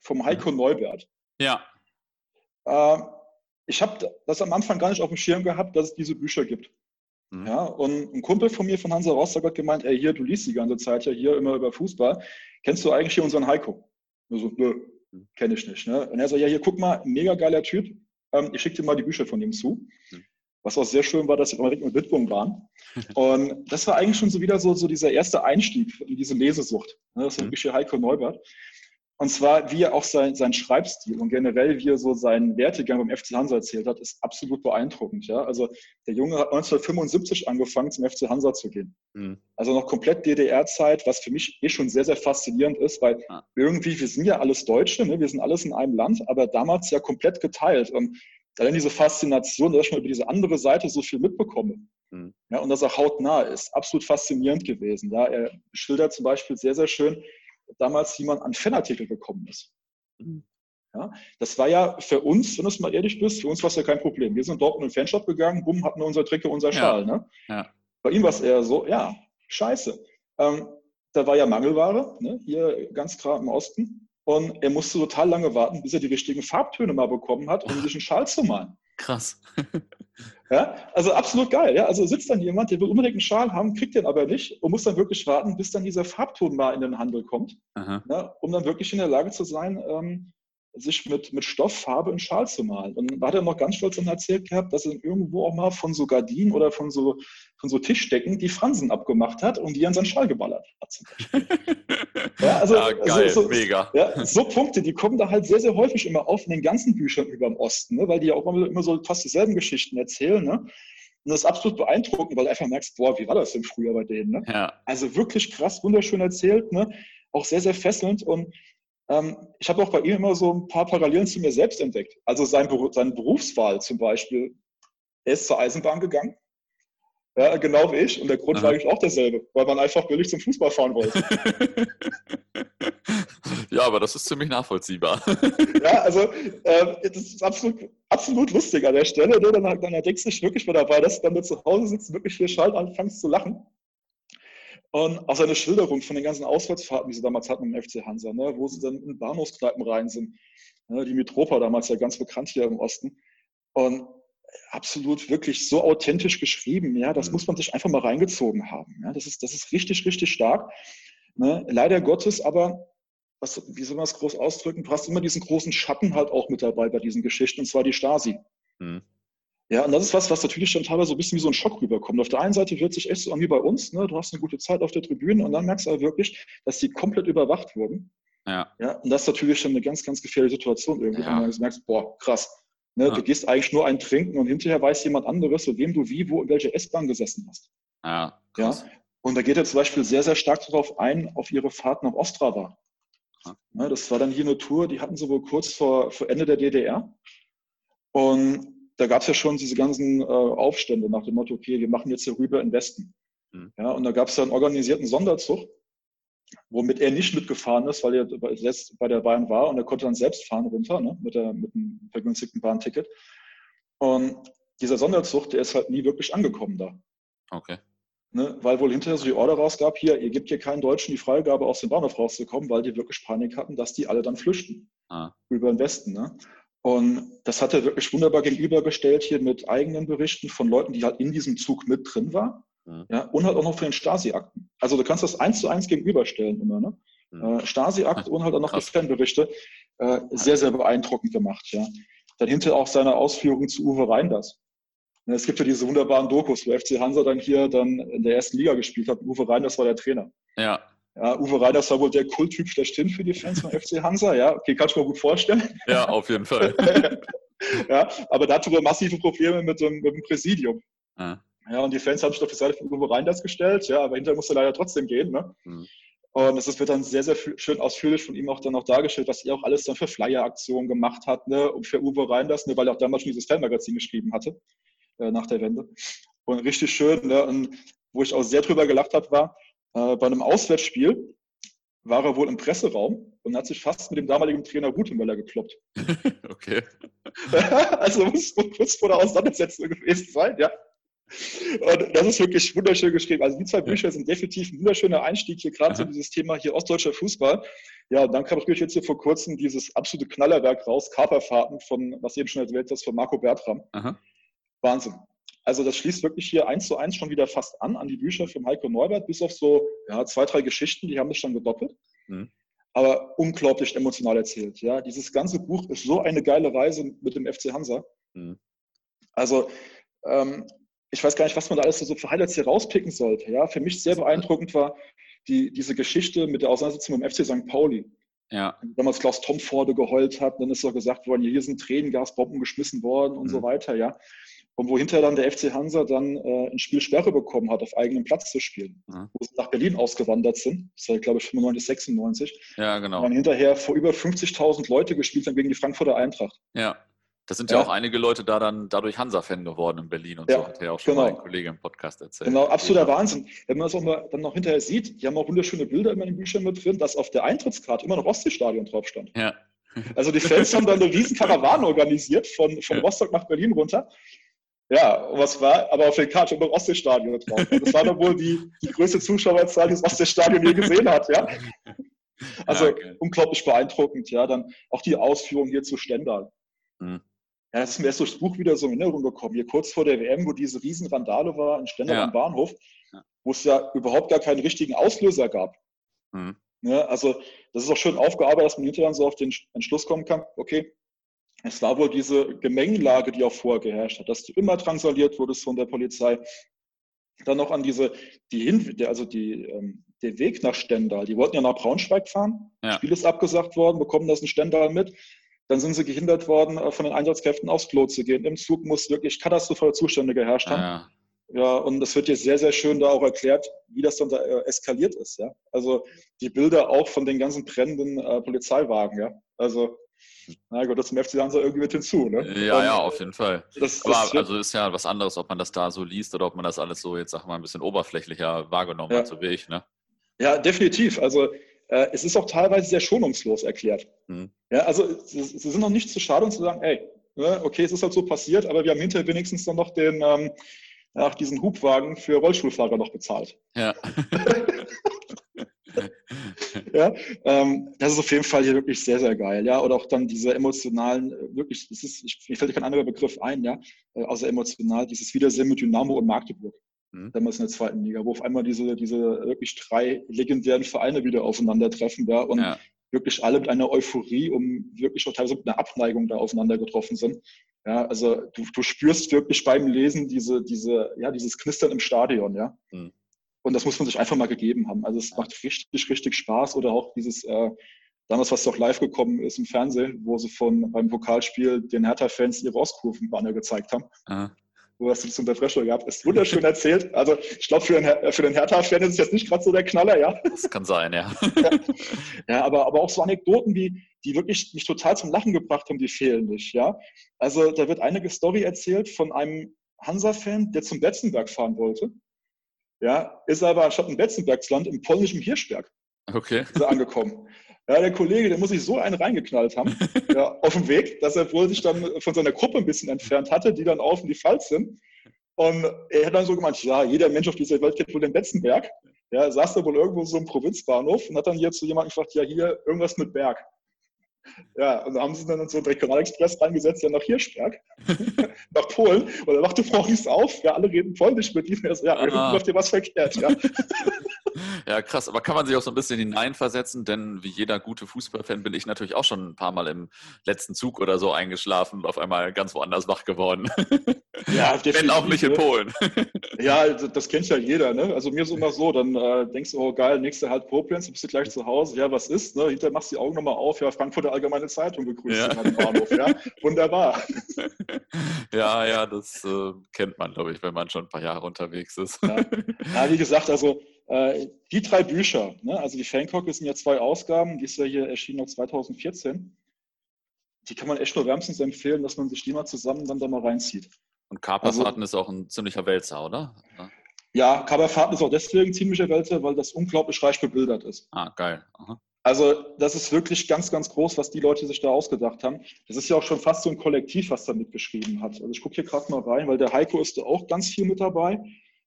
vom Heiko mhm. Neubert. Ja. Äh, ich habe das am Anfang gar nicht auf dem Schirm gehabt, dass es diese Bücher gibt. Mhm. Ja, und ein Kumpel von mir von Hansa Rostock hat gemeint, ey, hier, du liest die ganze Zeit ja hier immer über Fußball. Kennst du eigentlich hier unseren Heiko? Und so, nö, mhm. kenne ich nicht. Ne? Und er so, ja, hier, guck mal, mega geiler Typ. Ähm, ich schicke dir mal die Bücher von ihm zu. Mhm. Was auch sehr schön war, dass wir direkt mit Widmung waren. [laughs] Und das war eigentlich schon so wieder so, so dieser erste Einstieg in diese Lesesucht. Ne? Das ist mhm. Heiko Neubert. Und zwar, wie er auch sein, sein Schreibstil und generell, wie er so seinen Wertegang beim FC Hansa erzählt hat, ist absolut beeindruckend. Ja? Also der Junge hat 1975 angefangen, zum FC Hansa zu gehen. Mhm. Also noch komplett DDR-Zeit, was für mich eh schon sehr, sehr faszinierend ist, weil ah. irgendwie, wir sind ja alles Deutsche, ne? wir sind alles in einem Land, aber damals ja komplett geteilt. Und dann diese Faszination, dass ich mal über diese andere Seite so viel mitbekomme. Mhm. Ja, und dass er hautnah ist, absolut faszinierend gewesen. Ja, er schildert zum Beispiel sehr, sehr schön, damals jemand an Fanartikel gekommen ist. Mhm. Ja, das war ja für uns, wenn du es mal ehrlich bist, für uns war es ja kein Problem. Wir sind dort in den Fanshop gegangen, bumm, hatten wir unser Trikot, unser Schal. Ja. Ne? Ja. Bei ihm war es eher so, ja, scheiße. Ähm, da war ja Mangelware, ne? hier ganz klar im Osten. Und er musste total lange warten, bis er die richtigen Farbtöne mal bekommen hat, um sich einen Schal zu malen. Krass. [laughs] ja, also absolut geil. Ja? Also sitzt dann jemand, der will unbedingt einen Schal haben, kriegt den aber nicht und muss dann wirklich warten, bis dann dieser Farbton mal in den Handel kommt, ja, um dann wirklich in der Lage zu sein, ähm, sich mit, mit Stofffarbe in Schal zu malen. Und da hat er noch ganz stolz dann erzählt gehabt, dass er irgendwo auch mal von so Gardinen oder von so, von so Tischdecken die Fransen abgemacht hat und die an seinen Schal geballert hat. [laughs] ja, also, ja, geil, so, mega. Ja, so Punkte, die kommen da halt sehr, sehr häufig immer auf in den ganzen Büchern über dem Osten, ne? weil die ja auch immer, immer so fast dieselben Geschichten erzählen. Ne? Und das ist absolut beeindruckend, weil du einfach merkst, boah, wie war das denn früher bei denen? Ne? Ja. Also wirklich krass, wunderschön erzählt, ne? auch sehr, sehr fesselnd. Und ich habe auch bei ihm immer so ein paar Parallelen zu mir selbst entdeckt. Also sein, seine Berufswahl zum Beispiel. Er ist zur Eisenbahn gegangen, ja, genau wie ich. Und der Grund Aha. war eigentlich auch derselbe, weil man einfach billig zum Fußball fahren wollte. [laughs] ja, aber das ist ziemlich nachvollziehbar. [laughs] ja, also äh, das ist absolut, absolut lustig an der Stelle. Ne? Dann, dann erdenkst du dich wirklich mal dabei, dass du dann zu Hause sitzt, wirklich hier Schalt anfängst zu lachen. Und auch seine Schilderung von den ganzen Auswärtsfahrten, die sie damals hatten im FC Hansa, ne? wo sie dann in Bahnhofskneipen rein sind. Ne? Die Mitropa damals ja ganz bekannt hier im Osten. Und absolut wirklich so authentisch geschrieben. Ja, das mhm. muss man sich einfach mal reingezogen haben. Ja, das ist, das ist richtig, richtig stark. Ne? Leider Gottes, aber was, wie soll man das groß ausdrücken? Du hast immer diesen großen Schatten halt auch mit dabei bei diesen Geschichten, und zwar die Stasi. Mhm. Ja, und das ist was, was natürlich schon teilweise so ein bisschen wie so ein Schock rüberkommt. Auf der einen Seite wird sich echt so an wie bei uns, ne? du hast eine gute Zeit auf der Tribüne und dann merkst du aber wirklich, dass die komplett überwacht wurden. Ja. ja. Und das ist natürlich schon eine ganz, ganz gefährliche Situation irgendwie, ja. wenn du merkst, boah, krass, Ne, ja. Du gehst eigentlich nur ein Trinken und hinterher weiß jemand anderes, mit wem du wie, wo, in welcher S-Bahn gesessen hast. Ja, krass. ja. Und da geht er zum Beispiel sehr, sehr stark darauf ein, auf ihre Fahrt nach Ostrava. Ja. Ne, das war dann hier eine Tour, die hatten sie wohl kurz vor, vor Ende der DDR. Und da gab es ja schon diese ganzen äh, Aufstände nach dem Motto, okay, wir machen jetzt hier rüber in Westen. Mhm. Ja, und da gab es ja einen organisierten Sonderzug womit er nicht mitgefahren ist, weil er selbst bei der Bahn war und er konnte dann selbst fahren runter ne, mit, der, mit einem vergünstigten Bahnticket. Und dieser Sonderzug, der ist halt nie wirklich angekommen da. Okay. Ne, weil wohl hinterher so die Order rausgab, hier, ihr gebt hier keinen Deutschen die Freigabe, aus dem Bahnhof rauszukommen, weil die wirklich Panik hatten, dass die alle dann flüchten. Ah. Über den Westen. Ne? Und das hat er wirklich wunderbar gegenübergestellt hier mit eigenen Berichten von Leuten, die halt in diesem Zug mit drin waren Mhm. Ja, und halt auch noch für den Stasi-Akten. Also du kannst das eins zu eins gegenüberstellen immer. Ne? Mhm. Äh, Stasi-Akt und halt auch noch die Fanberichte. Äh, sehr, sehr beeindruckend gemacht. Ja. Dann hinterher auch seine Ausführungen zu Uwe Reinders. Ja, es gibt ja diese wunderbaren Dokus, wo FC Hansa dann hier dann in der ersten Liga gespielt hat. Uwe Reinders war der Trainer. Ja. Ja, Uwe Reinders war wohl der Kulttyp schlechthin für die Fans von [laughs] FC Hansa. Ja, okay, kann ich mir gut vorstellen. Ja, auf jeden Fall. [laughs] ja, aber da hatte er massive Probleme mit dem, mit dem Präsidium. Ja. Ja, und die Fans haben sich auf die Seite von Uwe Reinders gestellt, ja, aber hinterher musste leider trotzdem gehen. Ne? Mhm. Und es wird dann sehr, sehr schön ausführlich von ihm auch dann noch dargestellt, was er auch alles dann für Flyer-Aktionen gemacht hat, ne, und für Uwe Reinders, ne, weil er auch damals schon dieses Fanmagazin geschrieben hatte, äh, nach der Wende. Und richtig schön, ne, und wo ich auch sehr drüber gelacht habe, war, äh, bei einem Auswärtsspiel war er wohl im Presseraum und hat sich fast mit dem damaligen Trainer Rutemöller gekloppt. [laughs] [laughs] okay. also muss kurz vor der Auseinandersetzung gewesen sein, ja. Und das ist wirklich wunderschön geschrieben. Also die zwei Bücher sind definitiv ein wunderschöner Einstieg hier gerade zu dieses Thema hier ostdeutscher Fußball. Ja, und dann kam natürlich jetzt hier vor kurzem dieses absolute Knallerwerk raus, Kaperfahrten von, was eben schon erwähnt hast, von Marco Bertram. Aha. Wahnsinn. Also das schließt wirklich hier eins zu eins schon wieder fast an, an die Bücher von Heiko Neubert, bis auf so ja, zwei, drei Geschichten, die haben das schon gedoppelt. Mhm. Aber unglaublich emotional erzählt. Ja, dieses ganze Buch ist so eine geile Reise mit dem FC Hansa. Mhm. Also ähm, ich weiß gar nicht, was man da alles so für Highlights hier rauspicken sollte. Ja, für mich sehr beeindruckend war die, diese Geschichte mit der Auseinandersetzung mit dem FC St. Pauli. Ja. Damals Klaus Tomforde geheult hat, dann ist so gesagt worden, hier sind Tränengasbomben geschmissen worden und mhm. so weiter, ja. Und wo hinterher dann der FC Hansa dann äh, ein Spiel Sperre bekommen hat, auf eigenem Platz zu spielen. Mhm. Wo sie nach Berlin ausgewandert sind. Das war, glaube ich, 95, 96. Ja, genau. Und dann hinterher vor über 50.000 Leute gespielt haben gegen die Frankfurter Eintracht. Ja. Da sind ja, ja, auch einige Leute da dann dadurch Hansa-Fan geworden in Berlin und ja, so, hat ja auch schon genau. mal ein Kollege im Podcast erzählt. Genau, absoluter Wahnsinn. Wenn man das auch mal, dann noch hinterher sieht, die haben auch wunderschöne Bilder immer in den Büchern mit drin, dass auf der Eintrittskarte immer noch Ostseestadion drauf stand. Ja. Also die Fans haben dann eine riesen [laughs] Karawane organisiert von, von. Rostock nach Berlin runter. Ja, was war, aber auf der Karte immer Ostseestadion drauf. Das war doch wohl die, die größte Zuschauerzahl, die das Ostseestadion je gesehen hat, ja. [laughs] Also ja, okay. unglaublich beeindruckend, ja. Dann auch die Ausführung hier zu Stendal. Mhm. Ja, das ist mir erst durchs Buch wieder so in Erinnerung gekommen. Hier kurz vor der WM, wo diese Riesenrandale war in Stendal ja. am Bahnhof, wo es ja überhaupt gar keinen richtigen Auslöser gab. Mhm. Ja, also das ist auch schön aufgearbeitet, dass man hinterher so auf den Entschluss kommen kann, okay, es war wohl diese Gemengelage, die auch vorher geherrscht hat, dass du immer drangsaliert wurdest von der Polizei. Dann noch an diese, die Hin also die, ähm, der Weg nach Stendal. Die wollten ja nach Braunschweig fahren. Ja. Das Spiel ist abgesagt worden, bekommen das in Stendal mit. Dann sind sie gehindert worden, äh, von den Einsatzkräften aufs Klo zu gehen. Im Zug muss wirklich katastrophale Zustände geherrscht haben. Ja. Ja, und das wird jetzt sehr, sehr schön da auch erklärt, wie das dann da äh, eskaliert ist. Ja? Also die Bilder auch von den ganzen brennenden äh, Polizeiwagen. Ja? Also, na gut, das zum FC Hansa irgendwie mit hinzu. Ne? Ja, und, ja, auf jeden Fall. Das, Aber das also ist ja was anderes, ob man das da so liest oder ob man das alles so jetzt, sag mal, ein bisschen oberflächlicher wahrgenommen ja. hat, so wie ich. Ne? Ja, definitiv. Also äh, es ist auch teilweise sehr schonungslos erklärt. Mhm. Ja, also sie, sie sind noch nicht zu schade, um zu sagen, ey, ne, okay, es ist halt so passiert, aber wir haben hinterher wenigstens dann noch den ähm, nach diesen Hubwagen für Rollstuhlfahrer noch bezahlt. Ja. [laughs] [laughs] [laughs] ja, ähm, das ist auf jeden Fall hier wirklich sehr, sehr geil. Ja, oder auch dann diese emotionalen, äh, wirklich, das ist, ich, mir fällt kein anderer Begriff ein, ja, äh, außer emotional, dieses Wiedersehen mit Dynamo und Magdeburg. Mhm. Damals in der zweiten Liga, wo auf einmal diese, diese wirklich drei legendären Vereine wieder aufeinandertreffen, ja, und ja. wirklich alle mit einer Euphorie, um wirklich auch teilweise mit einer Abneigung da aufeinander getroffen sind. Ja, also du, du spürst wirklich beim Lesen diese, diese, ja, dieses Knistern im Stadion, ja. Mhm. Und das muss man sich einfach mal gegeben haben. Also es macht richtig, richtig Spaß. Oder auch dieses, äh, damals, was doch live gekommen ist im Fernsehen, wo sie von beim Pokalspiel den Hertha-Fans ihre Ostkurvenbanner gezeigt haben. Aha wo hast du das unter Fresco gehabt? Ist wunderschön erzählt. Also ich glaube, für den, für den Hertha-Fan ist es jetzt nicht gerade so der Knaller, ja. Das kann sein, ja. ja, [laughs] ja aber, aber auch so Anekdoten, die, die wirklich mich total zum Lachen gebracht haben, die fehlen nicht, ja. Also da wird eine Story erzählt von einem Hansa-Fan, der zum Betzenberg fahren wollte. Ja, ist aber anstatt im Betzenbergsland im polnischen Hirschberg okay. angekommen. Ja, der Kollege, der muss sich so einen reingeknallt haben [laughs] ja, auf dem Weg, dass er wohl sich dann von seiner Gruppe ein bisschen entfernt hatte, die dann auf in die Pfalz sind. Und er hat dann so gemeint, ja, jeder Mensch auf dieser Welt kennt wohl den Betzenberg. Ja, saß da wohl irgendwo so im Provinzbahnhof und hat dann hier zu jemandem gefragt, ja, hier irgendwas mit Berg. Ja, und dann haben sie dann so einen Regionalexpress reingesetzt, ja nach Hirschberg, [laughs] nach Polen. Und dann machte Frau Ries auf, ja, alle reden polnisch mit ihm. Ja, irgendwie läuft dir was verkehrt, ja. Ja, krass. Aber kann man sich auch so ein bisschen hineinversetzen? Denn wie jeder gute Fußballfan bin ich natürlich auch schon ein paar Mal im letzten Zug oder so eingeschlafen und auf einmal ganz woanders wach geworden. [laughs] Ja, [laughs] Wenn auch nicht in? Polen. [laughs] Ja, das kennt ja jeder. Ne? Also mir ist immer so, dann äh, denkst du, oh geil, nächste halt Koblenz, bist du gleich zu Hause. Ja, was ist? Ne? Hinterher machst du die Augen nochmal auf. Ja, Frankfurter Allgemeine Zeitung begrüßt ja. am Bahnhof. Ja, wunderbar. Ja, ja, das äh, kennt man, glaube ich, wenn man schon ein paar Jahre unterwegs ist. Ja, ja wie gesagt, also die drei Bücher, ne, also die Fankocke sind ja zwei Ausgaben, die ist ja hier erschienen noch 2014. Die kann man echt nur wärmstens empfehlen, dass man sich die mal zusammen dann da mal reinzieht. Und Kaperfahrten also, ist auch ein ziemlicher Wälzer, oder? Ja, Kaperfahrten ist auch deswegen ziemlicher Wälzer, weil das unglaublich reich bebildert ist. Ah, geil. Aha. Also das ist wirklich ganz, ganz groß, was die Leute sich da ausgedacht haben. Das ist ja auch schon fast so ein Kollektiv, was da mitgeschrieben hat. Also ich gucke hier gerade mal rein, weil der Heiko ist da auch ganz viel mit dabei.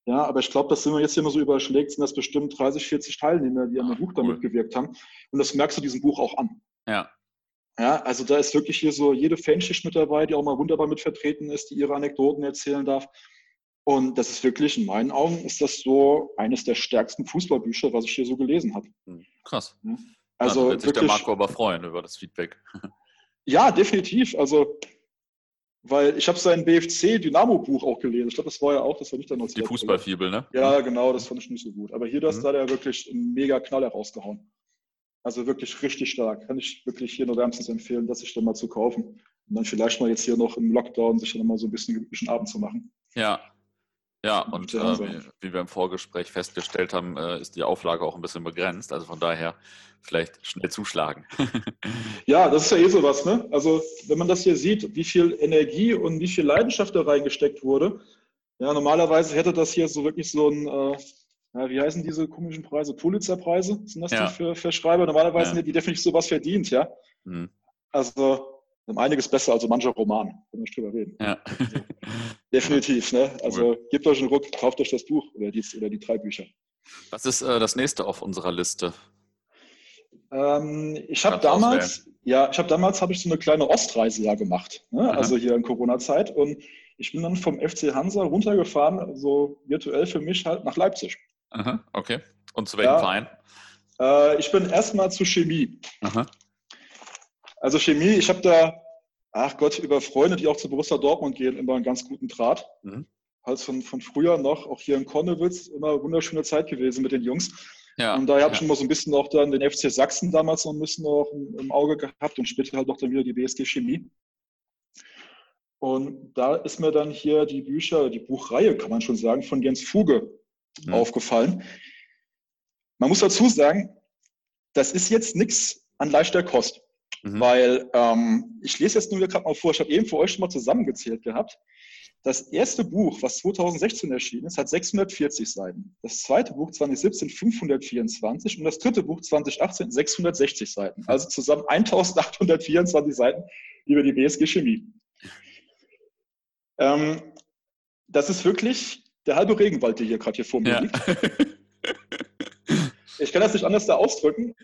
Ja, aber ich glaube, das sind wir jetzt hier mal so überschlägt, sind das bestimmt 30, 40 Teilnehmer, die an dem Buch cool. damit gewirkt haben. Und das merkst du diesem Buch auch an. Ja. Ja, also da ist wirklich hier so jede Fanschicht mit dabei, die auch mal wunderbar mit vertreten ist, die ihre Anekdoten erzählen darf. Und das ist wirklich, in meinen Augen, ist das so eines der stärksten Fußballbücher, was ich hier so gelesen habe. Hm, krass. Ja. Also ja, wird sich wirklich, der Marco aber freuen über das Feedback. Ja, definitiv. Also weil ich habe sein BFC-Dynamo-Buch auch gelesen. Ich glaube, das war ja auch, das war nicht der Die Fußballfibel, ne? Ja, genau, das fand ich nicht so gut. Aber hier, das, mhm. da hat er wirklich einen mega Knaller rausgehauen. Also wirklich richtig stark. Kann ich wirklich hier nur wärmstens empfehlen, das sich dann mal zu kaufen. Und dann vielleicht mal jetzt hier noch im Lockdown sich dann mal so ein bisschen gemütlichen Abend zu machen. Ja, ja, und äh, wie, wie, wir im Vorgespräch festgestellt haben, äh, ist die Auflage auch ein bisschen begrenzt. Also von daher vielleicht schnell zuschlagen. [laughs] ja, das ist ja eh sowas. Ne? Also wenn man das hier sieht, wie viel Energie und wie viel Leidenschaft da reingesteckt wurde. Ja, normalerweise hätte das hier so wirklich so ein, äh, ja, wie heißen diese komischen Preise? Pulitzer-Preise sind das ja. die für, für Schreiber? Normalerweise ja. sind die definitiv sowas verdient, ja. Mhm. Also um einiges besser als so mancher Roman, können wir nicht drüber reden. Ja. Also, [laughs] definitiv, ne? Also cool. gebt euch einen Ruck, kauft euch das Buch oder die, oder die drei Bücher. Was ist äh, das nächste auf unserer Liste? Ähm, ich habe damals, auswählen. ja, ich habe damals habe ich so eine kleine Ostreise ja gemacht, ne? also hier in Corona-Zeit und ich bin dann vom FC Hansa runtergefahren, so virtuell für mich halt nach Leipzig. Aha, okay. Und zu welchem ja, Verein? Äh, ich bin erstmal zu Chemie. Aha. Also Chemie, ich habe da, ach Gott, über Freunde, die auch zu Borussia Dortmund gehen, immer einen ganz guten Draht. Mhm. Halt von, von früher noch, auch hier in Konnewitz, immer eine wunderschöne Zeit gewesen mit den Jungs. Ja, und daher habe ja. ich immer so ein bisschen auch dann den FC Sachsen damals noch ein bisschen noch im Auge gehabt und später halt auch dann wieder die BSG Chemie. Und da ist mir dann hier die Bücher, die Buchreihe, kann man schon sagen, von Jens Fuge mhm. aufgefallen. Man muss dazu sagen, das ist jetzt nichts an leichter Kost. Mhm. Weil ähm, ich lese jetzt nur gerade mal vor, ich habe eben für euch schon mal zusammengezählt gehabt. Das erste Buch, was 2016 erschienen ist, hat 640 Seiten. Das zweite Buch 2017 524 und das dritte Buch 2018 660 Seiten. Also zusammen 1824 Seiten über die BSG Chemie. Ähm, das ist wirklich der halbe Regenwald, der hier gerade hier vor mir ja. liegt. [laughs] Ich kann das nicht anders da ausdrücken.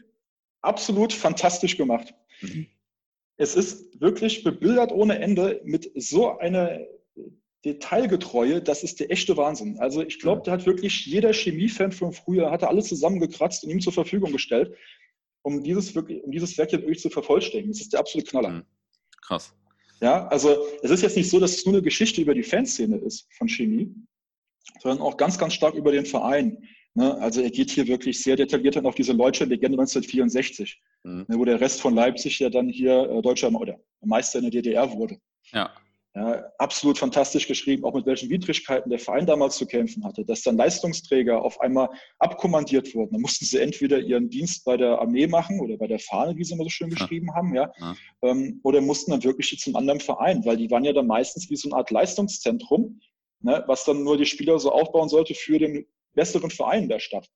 Absolut fantastisch gemacht. Mhm. Es ist wirklich bebildert ohne Ende mit so einer Detailgetreue, das ist der echte Wahnsinn. Also ich glaube, da hat wirklich jeder Chemiefan von früher, hatte alles zusammengekratzt und ihm zur Verfügung gestellt, um dieses, wirklich, um dieses Werk hier wirklich zu vervollständigen. Das ist der absolute Knaller. Mhm. Krass. Ja, also es ist jetzt nicht so, dass es nur eine Geschichte über die Fanszene ist von Chemie, sondern auch ganz, ganz stark über den Verein. Ne? Also er geht hier wirklich sehr detailliert dann auf diese Leutsche Legende 1964, mhm. ne, wo der Rest von Leipzig ja dann hier äh, deutscher oder Meister in der DDR wurde. Ja. Ja, absolut fantastisch geschrieben, auch mit welchen Widrigkeiten der Verein damals zu kämpfen hatte, dass dann Leistungsträger auf einmal abkommandiert wurden. Dann mussten sie entweder ihren Dienst bei der Armee machen oder bei der Fahne, wie sie immer so schön geschrieben ja. haben, ja, ja. Ähm, oder mussten dann wirklich zum anderen Verein, weil die waren ja dann meistens wie so eine Art Leistungszentrum, ne, was dann nur die Spieler so aufbauen sollte für den besseren Verein der Stadt.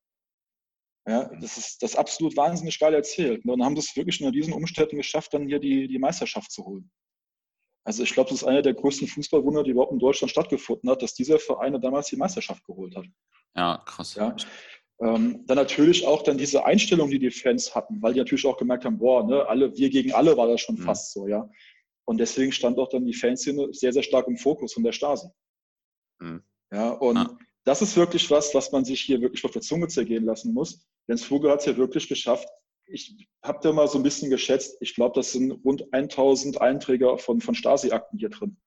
Ja, mhm. das ist das absolut wahnsinnig geil erzählt. Ne, und haben das wirklich unter diesen Umständen geschafft, dann hier die, die Meisterschaft zu holen. Also ich glaube, das ist einer der größten Fußballwunder, die überhaupt in Deutschland stattgefunden hat, dass dieser Verein damals die Meisterschaft geholt hat. Ja, krass. Ja. Ähm, dann natürlich auch dann diese Einstellung, die die Fans hatten, weil die natürlich auch gemerkt haben, boah, ne, alle, wir gegen alle war das schon mhm. fast so, ja. Und deswegen stand auch dann die Fanszene sehr, sehr stark im Fokus von der Stasi. Mhm. Ja, und ja. das ist wirklich was, was man sich hier wirklich auf der Zunge zergehen lassen muss. Jens Vogel hat es ja wirklich geschafft, ich habe da mal so ein bisschen geschätzt, ich glaube, das sind rund 1000 Einträge von, von Stasi-Akten hier drin.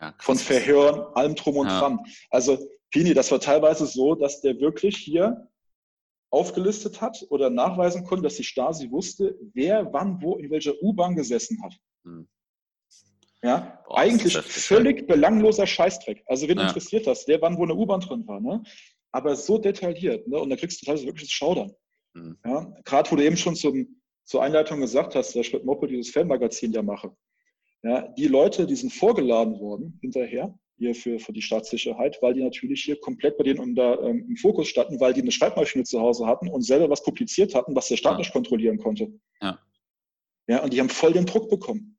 Ja, von Verhören, allem drum und ja. dran. Also, Pini, das war teilweise so, dass der wirklich hier aufgelistet hat oder nachweisen konnte, dass die Stasi wusste, wer wann wo in welcher U-Bahn gesessen hat. Hm. Ja, Boah, eigentlich völlig belangloser Scheißdreck. Also wen ja. interessiert das, wer wann wo eine U-Bahn drin war, ne? Aber so detailliert, ne? Und da kriegst du teilweise wirklich das Schaudern. Mhm. Ja, Gerade wo du eben schon zum, zur Einleitung gesagt hast, dass ich mit Moppe dieses Fanmagazin ja mache. Ja, die Leute, die sind vorgeladen worden hinterher, hier für, für die Staatssicherheit, weil die natürlich hier komplett bei denen unter, ähm, im Fokus standen, weil die eine Schreibmaschine zu Hause hatten und selber was publiziert hatten, was der Staat ja. nicht kontrollieren konnte. Ja. ja. Und die haben voll den Druck bekommen.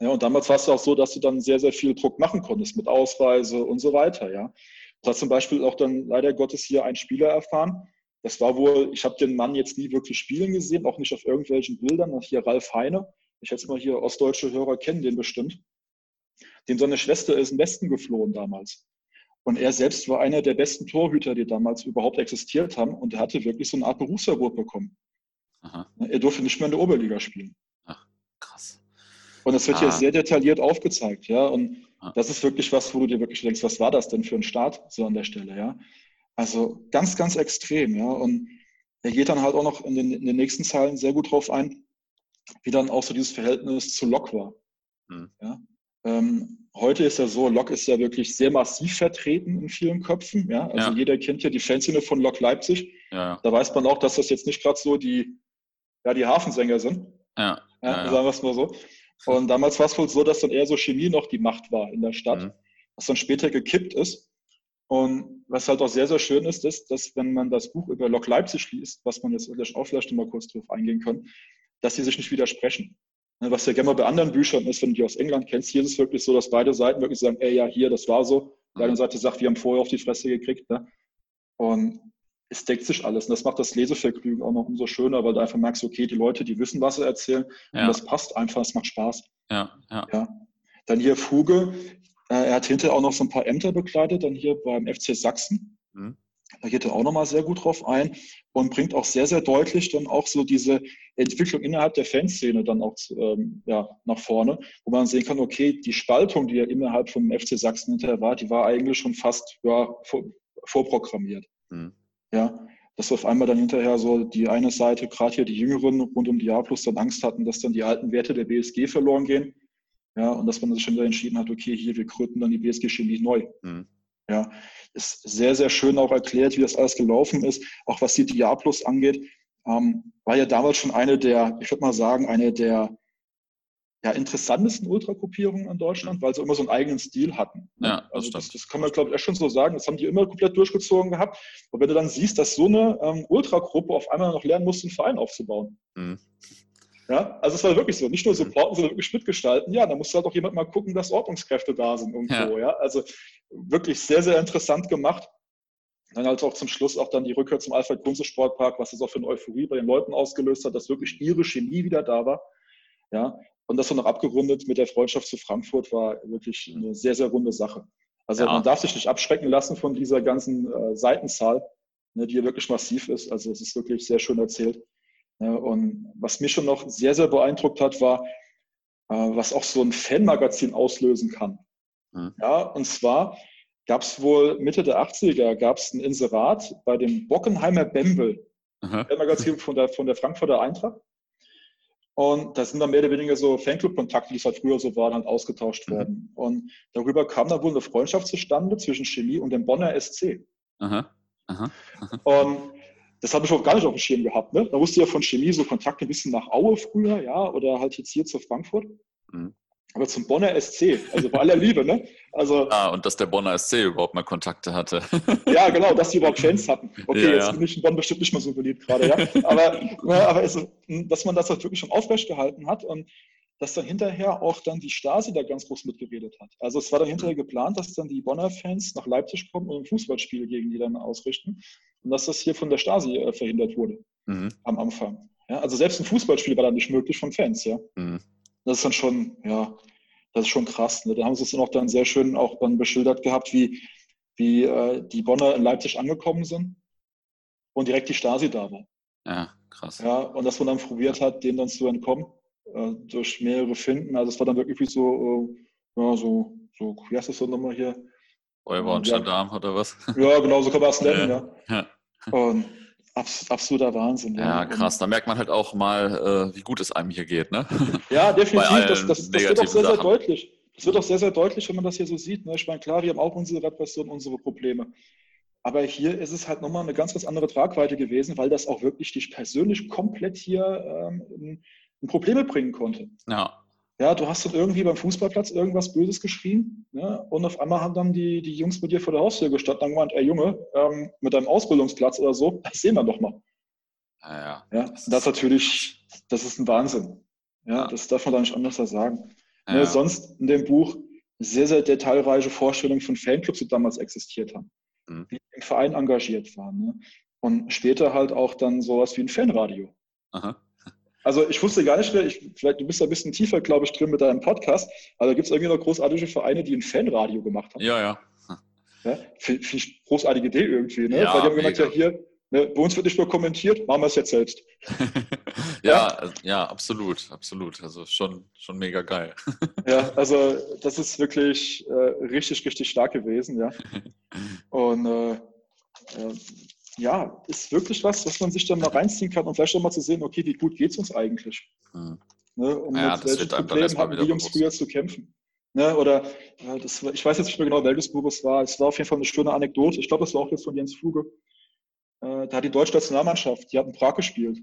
Ja, und damals war es auch so, dass du dann sehr, sehr viel Druck machen konntest mit Ausweise und so weiter. Ja. Da hat zum Beispiel auch dann leider Gottes hier ein Spieler erfahren, das war wohl, ich habe den Mann jetzt nie wirklich spielen gesehen, auch nicht auf irgendwelchen Bildern. Hier Ralf Heine, ich schätze mal hier ostdeutsche Hörer kennen den bestimmt. Dem seine Schwester ist im Westen geflohen damals. Und er selbst war einer der besten Torhüter, die damals überhaupt existiert haben. Und er hatte wirklich so eine Art Berufsverbot bekommen. Aha. Er durfte nicht mehr in der Oberliga spielen. Und das wird ah. hier sehr detailliert aufgezeigt, ja. Und ah. das ist wirklich was, wo du dir wirklich denkst, was war das denn für ein Staat so an der Stelle, ja. Also ganz, ganz extrem, ja. Und er geht dann halt auch noch in den, in den nächsten Zeilen sehr gut drauf ein, wie dann auch so dieses Verhältnis zu Lok war. Mhm. Ja. Ähm, heute ist ja so, Lok ist ja wirklich sehr massiv vertreten in vielen Köpfen. Ja? Also ja. jeder kennt ja die Fanszene von Lok Leipzig. Ja. Da weiß man auch, dass das jetzt nicht gerade so die, ja, die Hafensänger sind. Ja, Sagen wir es mal so. Und damals war es wohl so, dass dann eher so Chemie noch die Macht war in der Stadt, mhm. was dann später gekippt ist. Und was halt auch sehr, sehr schön ist, ist, dass wenn man das Buch über Lok Leipzig liest, was man jetzt auch vielleicht mal kurz drauf eingehen kann, dass sie sich nicht widersprechen. Ne, was ja gerne mal bei anderen Büchern ist, wenn du die aus England kennst, hier ist es wirklich so, dass beide Seiten wirklich sagen, ey, ja, hier, das war so. Die eine Seite sagt, wir haben vorher auf die Fresse gekriegt. Ne? Und es deckt sich alles. Und das macht das Lesevergnügen auch noch umso schöner, weil du einfach merkst, okay, die Leute, die wissen, was sie erzählen. Ja. Und das passt einfach, es macht Spaß. Ja, ja. ja. Dann hier Fuge. Äh, er hat hinterher auch noch so ein paar Ämter bekleidet, dann hier beim FC Sachsen. Mhm. Da geht er auch nochmal sehr gut drauf ein und bringt auch sehr, sehr deutlich dann auch so diese Entwicklung innerhalb der Fanszene dann auch ähm, ja, nach vorne, wo man sehen kann, okay, die Spaltung, die ja innerhalb vom FC Sachsen hinterher war, die war eigentlich schon fast ja, vor, vorprogrammiert. Mhm. Ja, dass auf einmal dann hinterher so die eine Seite, gerade hier die Jüngeren rund um die A plus dann Angst hatten, dass dann die alten Werte der BSG verloren gehen. Ja, und dass man sich schon wieder entschieden hat, okay, hier, wir gründen dann die BSG Chemie neu. Mhm. Ja, ist sehr, sehr schön auch erklärt, wie das alles gelaufen ist, auch was die Diablos angeht. Ähm, war ja damals schon eine der, ich würde mal sagen, eine der ja, interessantesten Ultragruppierungen in Deutschland, weil sie immer so einen eigenen Stil hatten. Ja, das also das, das, kann man, glaube ich, echt schon so sagen. Das haben die immer komplett durchgezogen gehabt. Und wenn du dann siehst, dass so eine ähm, Ultragruppe auf einmal noch lernen musste, einen Verein aufzubauen. Mhm. Ja, also es war wirklich so, nicht nur supporten, sondern wirklich mitgestalten. Ja, da muss halt auch jemand mal gucken, dass Ordnungskräfte da sind irgendwo. Ja. ja. Also wirklich sehr, sehr interessant gemacht. Dann halt auch zum Schluss auch dann die Rückkehr zum Alfred Kunze Sportpark, was das auch für eine Euphorie bei den Leuten ausgelöst hat, dass wirklich ihre Chemie wieder da war. Ja, und das dann noch abgerundet mit der Freundschaft zu Frankfurt war wirklich eine sehr, sehr runde Sache. Also ja. man darf sich nicht abschrecken lassen von dieser ganzen äh, Seitenzahl, ne, die ja wirklich massiv ist. Also es ist wirklich sehr schön erzählt. Ja, und was mich schon noch sehr, sehr beeindruckt hat, war, äh, was auch so ein Fanmagazin auslösen kann. Mhm. Ja, und zwar gab es wohl Mitte der 80er gab es ein Inserat bei dem Bockenheimer Bembel, Fanmagazin von der, von der Frankfurter Eintracht. Und da sind dann mehr oder weniger so Fanclub-Kontakte, die es halt früher so waren, halt ausgetauscht mhm. worden. Und darüber kam dann wohl eine Freundschaft zustande zwischen Chemie und dem Bonner SC. Aha. Aha. Aha. Und das habe ich auch gar nicht auf dem Schirm gehabt. Ne? Da wusste ja von Chemie so Kontakte ein bisschen nach Aue früher, ja, oder halt jetzt hier zu Frankfurt. Mhm. Aber zum Bonner SC, also bei aller Liebe, ne? Also, [laughs] ah, und dass der Bonner SC überhaupt mal Kontakte hatte. [laughs] ja, genau, dass die überhaupt Fans hatten. Okay, ja, jetzt ja. bin ich in Bonn bestimmt nicht mehr so beliebt gerade, ja. Aber, aber es, dass man das halt wirklich schon aufrechtgehalten hat und dass dann hinterher auch dann die Stasi da ganz groß mitgeredet hat. Also es war dann hinterher geplant, dass dann die Bonner Fans nach Leipzig kommen und ein Fußballspiel gegen die dann ausrichten und dass das hier von der Stasi äh, verhindert wurde mhm. am Anfang. Ja, also selbst ein Fußballspiel war dann nicht möglich von Fans, ja. Mhm das ist dann schon, ja, das ist schon krass. Ne? Da haben sie es dann auch dann sehr schön auch dann beschildert gehabt, wie, wie äh, die Bonner in Leipzig angekommen sind und direkt die Stasi da war. Ja, krass. Ja, und dass man dann probiert hat, dem dann zu entkommen, äh, durch mehrere Finden. Also es war dann wirklich wie so, äh, ja, so, so, wie heißt das so nochmal hier? Räuber und ja, Gendarm oder was? Ja, genau, so kann man es [laughs] nennen, ja. ja. Und Abs absoluter Wahnsinn. Ja, ja krass. Da merkt man halt auch mal, äh, wie gut es einem hier geht. Ne? [laughs] Ja, definitiv. Das, das, das wird auch sehr, sehr deutlich. Das wird auch sehr, sehr deutlich, wenn man das hier so sieht. Ne? Ich meine, klar, wir haben auch unsere Repression, unsere Probleme. Aber hier ist es halt nochmal eine ganz, ganz andere Tragweite gewesen, weil das auch wirklich dich persönlich komplett hier ähm, in, in Probleme bringen konnte. Ja. Ja, du hast dann irgendwie beim Fußballplatz irgendwas Böses geschrien ne? und auf einmal haben dann die, die Jungs mit dir vor der Haustür gestanden und gemeint, ey Junge, ähm, mit deinem Ausbildungsplatz oder so, das sehen wir doch mal. Ja, ja. ja das, das ist natürlich, das ist ein Wahnsinn. Ja, ja. das darf man da nicht anders sagen. Ja. Ne, sonst in dem Buch sehr, sehr detailreiche Vorstellungen von Fanclubs, die damals existiert haben, mhm. die im Verein engagiert waren. Ne? Und später halt auch dann sowas wie ein Fanradio. Aha. Also ich wusste gar nicht, ich, vielleicht du bist da ein bisschen tiefer, glaube ich, drin mit deinem Podcast, aber gibt es irgendwie noch großartige Vereine, die ein Fanradio gemacht haben? Ja, ja. ja Finde ich großartige Idee irgendwie. Ne? Ja, Weil die haben gesagt, ja hier, ne, bei uns wird nicht nur kommentiert, machen wir es jetzt selbst. ja, [laughs] ja, ja, absolut, absolut. Also schon, schon mega geil. [laughs] ja, also das ist wirklich äh, richtig, richtig stark gewesen, ja. [laughs] Und äh ja, ist wirklich was, was man sich dann mal reinziehen kann und vielleicht auch mal zu sehen, okay, wie gut geht es uns eigentlich? Hm. Ne, um ja, mit welchen Problemen haben die Jungs früher zu kämpfen? Ne, oder ja, das, ich weiß jetzt nicht mehr genau, welches Buch es war. Es war auf jeden Fall eine schöne Anekdote. Ich glaube, es war auch jetzt von Jens Fuge. Äh, da hat die deutsche Nationalmannschaft, die hat in Prag gespielt.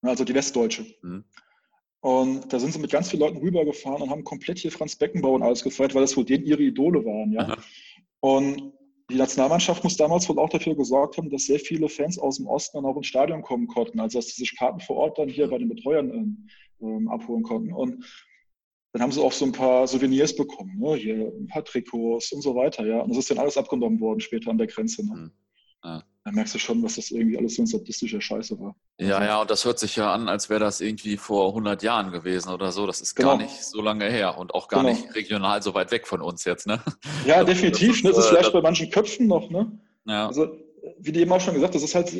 Also die Westdeutsche. Hm. Und da sind sie mit ganz vielen Leuten rübergefahren und haben komplett hier Franz Beckenbauer und alles gefeiert, weil das wohl denen ihre Idole waren. Ja? Und die Nationalmannschaft muss damals wohl auch dafür gesorgt haben, dass sehr viele Fans aus dem Osten dann auch ins Stadion kommen konnten, also dass sie sich Karten vor Ort dann hier bei den Betreuern ähm, ähm, abholen konnten. Und dann haben sie auch so ein paar Souvenirs bekommen, ne? hier ein paar Trikots und so weiter. Ja? Und das ist dann alles abgenommen worden später an der Grenze. Ne? Mhm. Ja. Da merkst du schon, was das irgendwie alles so ein sadistischer Scheiße war. Ja, ja, und das hört sich ja an, als wäre das irgendwie vor 100 Jahren gewesen oder so. Das ist genau. gar nicht so lange her und auch gar genau. nicht regional so weit weg von uns jetzt, ne? Ja, definitiv. Das ist, ne? das ist äh, vielleicht das, bei manchen Köpfen noch, ne? Ja. Also wie du eben auch schon gesagt hast, das ist halt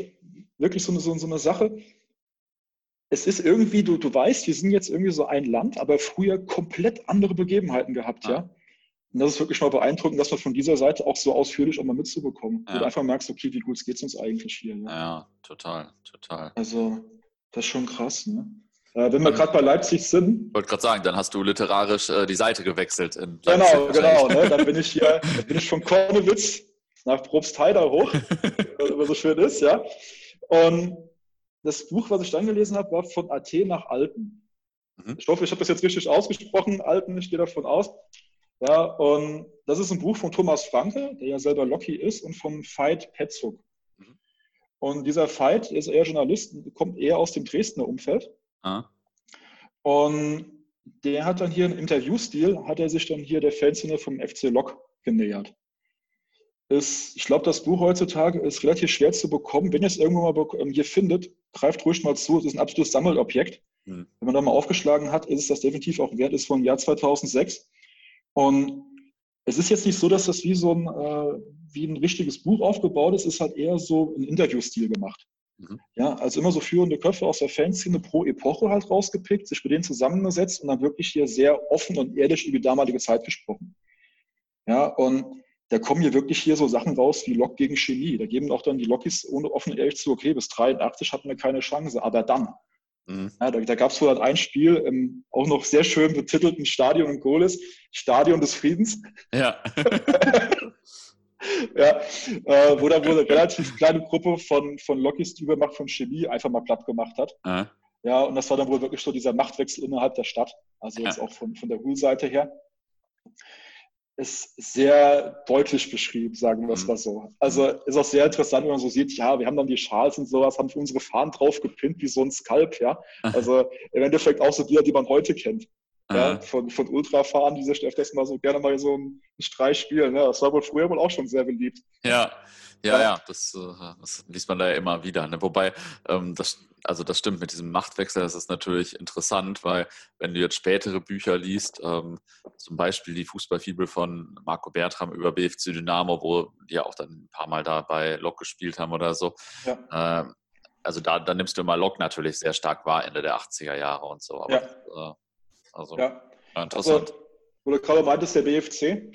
wirklich so eine, so, so eine Sache. Es ist irgendwie, du, du weißt, wir sind jetzt irgendwie so ein Land, aber früher komplett andere Begebenheiten gehabt, ja. ja? Und das ist wirklich mal beeindruckend, das mal von dieser Seite auch so ausführlich auch mal mitzubekommen. Ja. Wo du einfach merkst, okay, wie gut geht es uns eigentlich hier. Ja? ja, total, total. Also, das ist schon krass, ne? Äh, wenn wir gerade bei Leipzig sind. Ich wollte gerade sagen, dann hast du literarisch äh, die Seite gewechselt. genau, genau. Ne? Dann bin ich hier, [laughs] bin ich von Kornewitz nach Probstheida hoch, [laughs] was so schön ist, ja. Und das Buch, was ich dann gelesen habe, war von Athen nach Alpen. Mhm. Ich hoffe, ich habe das jetzt richtig ausgesprochen, Alpen, ich gehe davon aus. Ja, und das ist ein Buch von Thomas Franke, der ja selber Locky ist, und vom Veit Petzog. Mhm. Und dieser Veit ist eher Journalist, kommt eher aus dem Dresdner Umfeld. Ah. Und der hat dann hier im Interviewstil, hat er sich dann hier der Fanszene vom FC Lok genähert. Ist, ich glaube, das Buch heutzutage ist relativ schwer zu bekommen. Wenn ihr es irgendwo mal ähm, hier findet, greift ruhig mal zu. Es ist ein absolutes Sammelobjekt. Mhm. Wenn man da mal aufgeschlagen hat, ist es das definitiv auch wert, ist vom Jahr 2006. Und es ist jetzt nicht so, dass das wie so ein, äh, wie ein richtiges Buch aufgebaut ist, es ist halt eher so ein Interviewstil gemacht. Mhm. Ja, also immer so führende Köpfe aus der Fanszene pro Epoche halt rausgepickt, sich mit denen zusammengesetzt und dann wirklich hier sehr offen und ehrlich über die damalige Zeit gesprochen. Ja, und da kommen hier wirklich hier so Sachen raus wie Lok gegen Chemie. Da geben auch dann die Lokis ohne offen ehrlich zu, okay, bis 83 hatten wir keine Chance, aber dann. Mhm. Ja, da da gab es wohl halt ein Spiel im auch noch sehr schön betitelten Stadion in Golis, Stadion des Friedens. Ja. [laughs] ja, äh, wo da wohl eine relativ kleine Gruppe von, von Lokis, die Übermacht von Chemie einfach mal platt gemacht hat. Mhm. Ja, und das war dann wohl wirklich so dieser Machtwechsel innerhalb der Stadt. Also jetzt ja. auch von, von der Ruhl-Seite her. Ist sehr deutlich beschrieben, sagen wir es mhm. mal so. Also ist auch sehr interessant, wenn man so sieht, ja, wir haben dann die Schals und sowas, haben für unsere Fahnen drauf gepinnt, wie so ein Skalp, ja. Also im Endeffekt auch so die, die man heute kennt ja, von, von Ultrafahren, die sich öfters mal so gerne mal so einen Streich spielen. Ne? Das war wohl früher wohl auch schon sehr beliebt. Ja, ja, ja, das, äh, das liest man da ja immer wieder. Ne? Wobei, ähm, das, also das stimmt mit diesem Machtwechsel, das ist natürlich interessant, weil wenn du jetzt spätere Bücher liest, ähm, zum Beispiel die Fußballfibel von Marco Bertram über BFC Dynamo, wo die ja auch dann ein paar Mal da bei Lok gespielt haben oder so, ja. äh, also da, da nimmst du immer Lok natürlich sehr stark wahr, Ende der 80er Jahre und so. Aber ja. äh, also ja. interessant. Also, wo du gerade meintest, der BFC.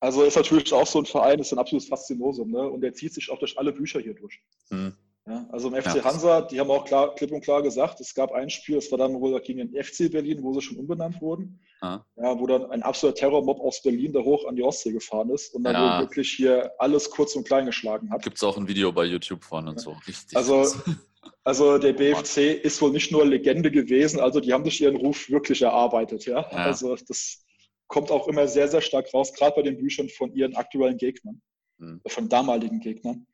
Also ist natürlich auch so ein Verein, ist ein absolutes Faszinosum. Ne? Und der zieht sich auch durch alle Bücher hier durch. Hm. Ja, also im FC ja. Hansa, die haben auch klar, klipp und klar gesagt, es gab ein Spiel, das war dann wohl gegen den FC Berlin, wo sie schon umbenannt wurden. Ah. Ja, wo dann ein absoluter Terrormob aus Berlin da hoch an die Ostsee gefahren ist und dann ja. wirklich hier alles kurz und klein geschlagen hat. Gibt es auch ein Video bei YouTube von und so. Richtig. Also [laughs] Also der BFC ist wohl nicht nur Legende gewesen, also die haben sich ihren Ruf wirklich erarbeitet. Ja? ja. Also das kommt auch immer sehr, sehr stark raus, gerade bei den Büchern von ihren aktuellen Gegnern, mhm. von damaligen Gegnern.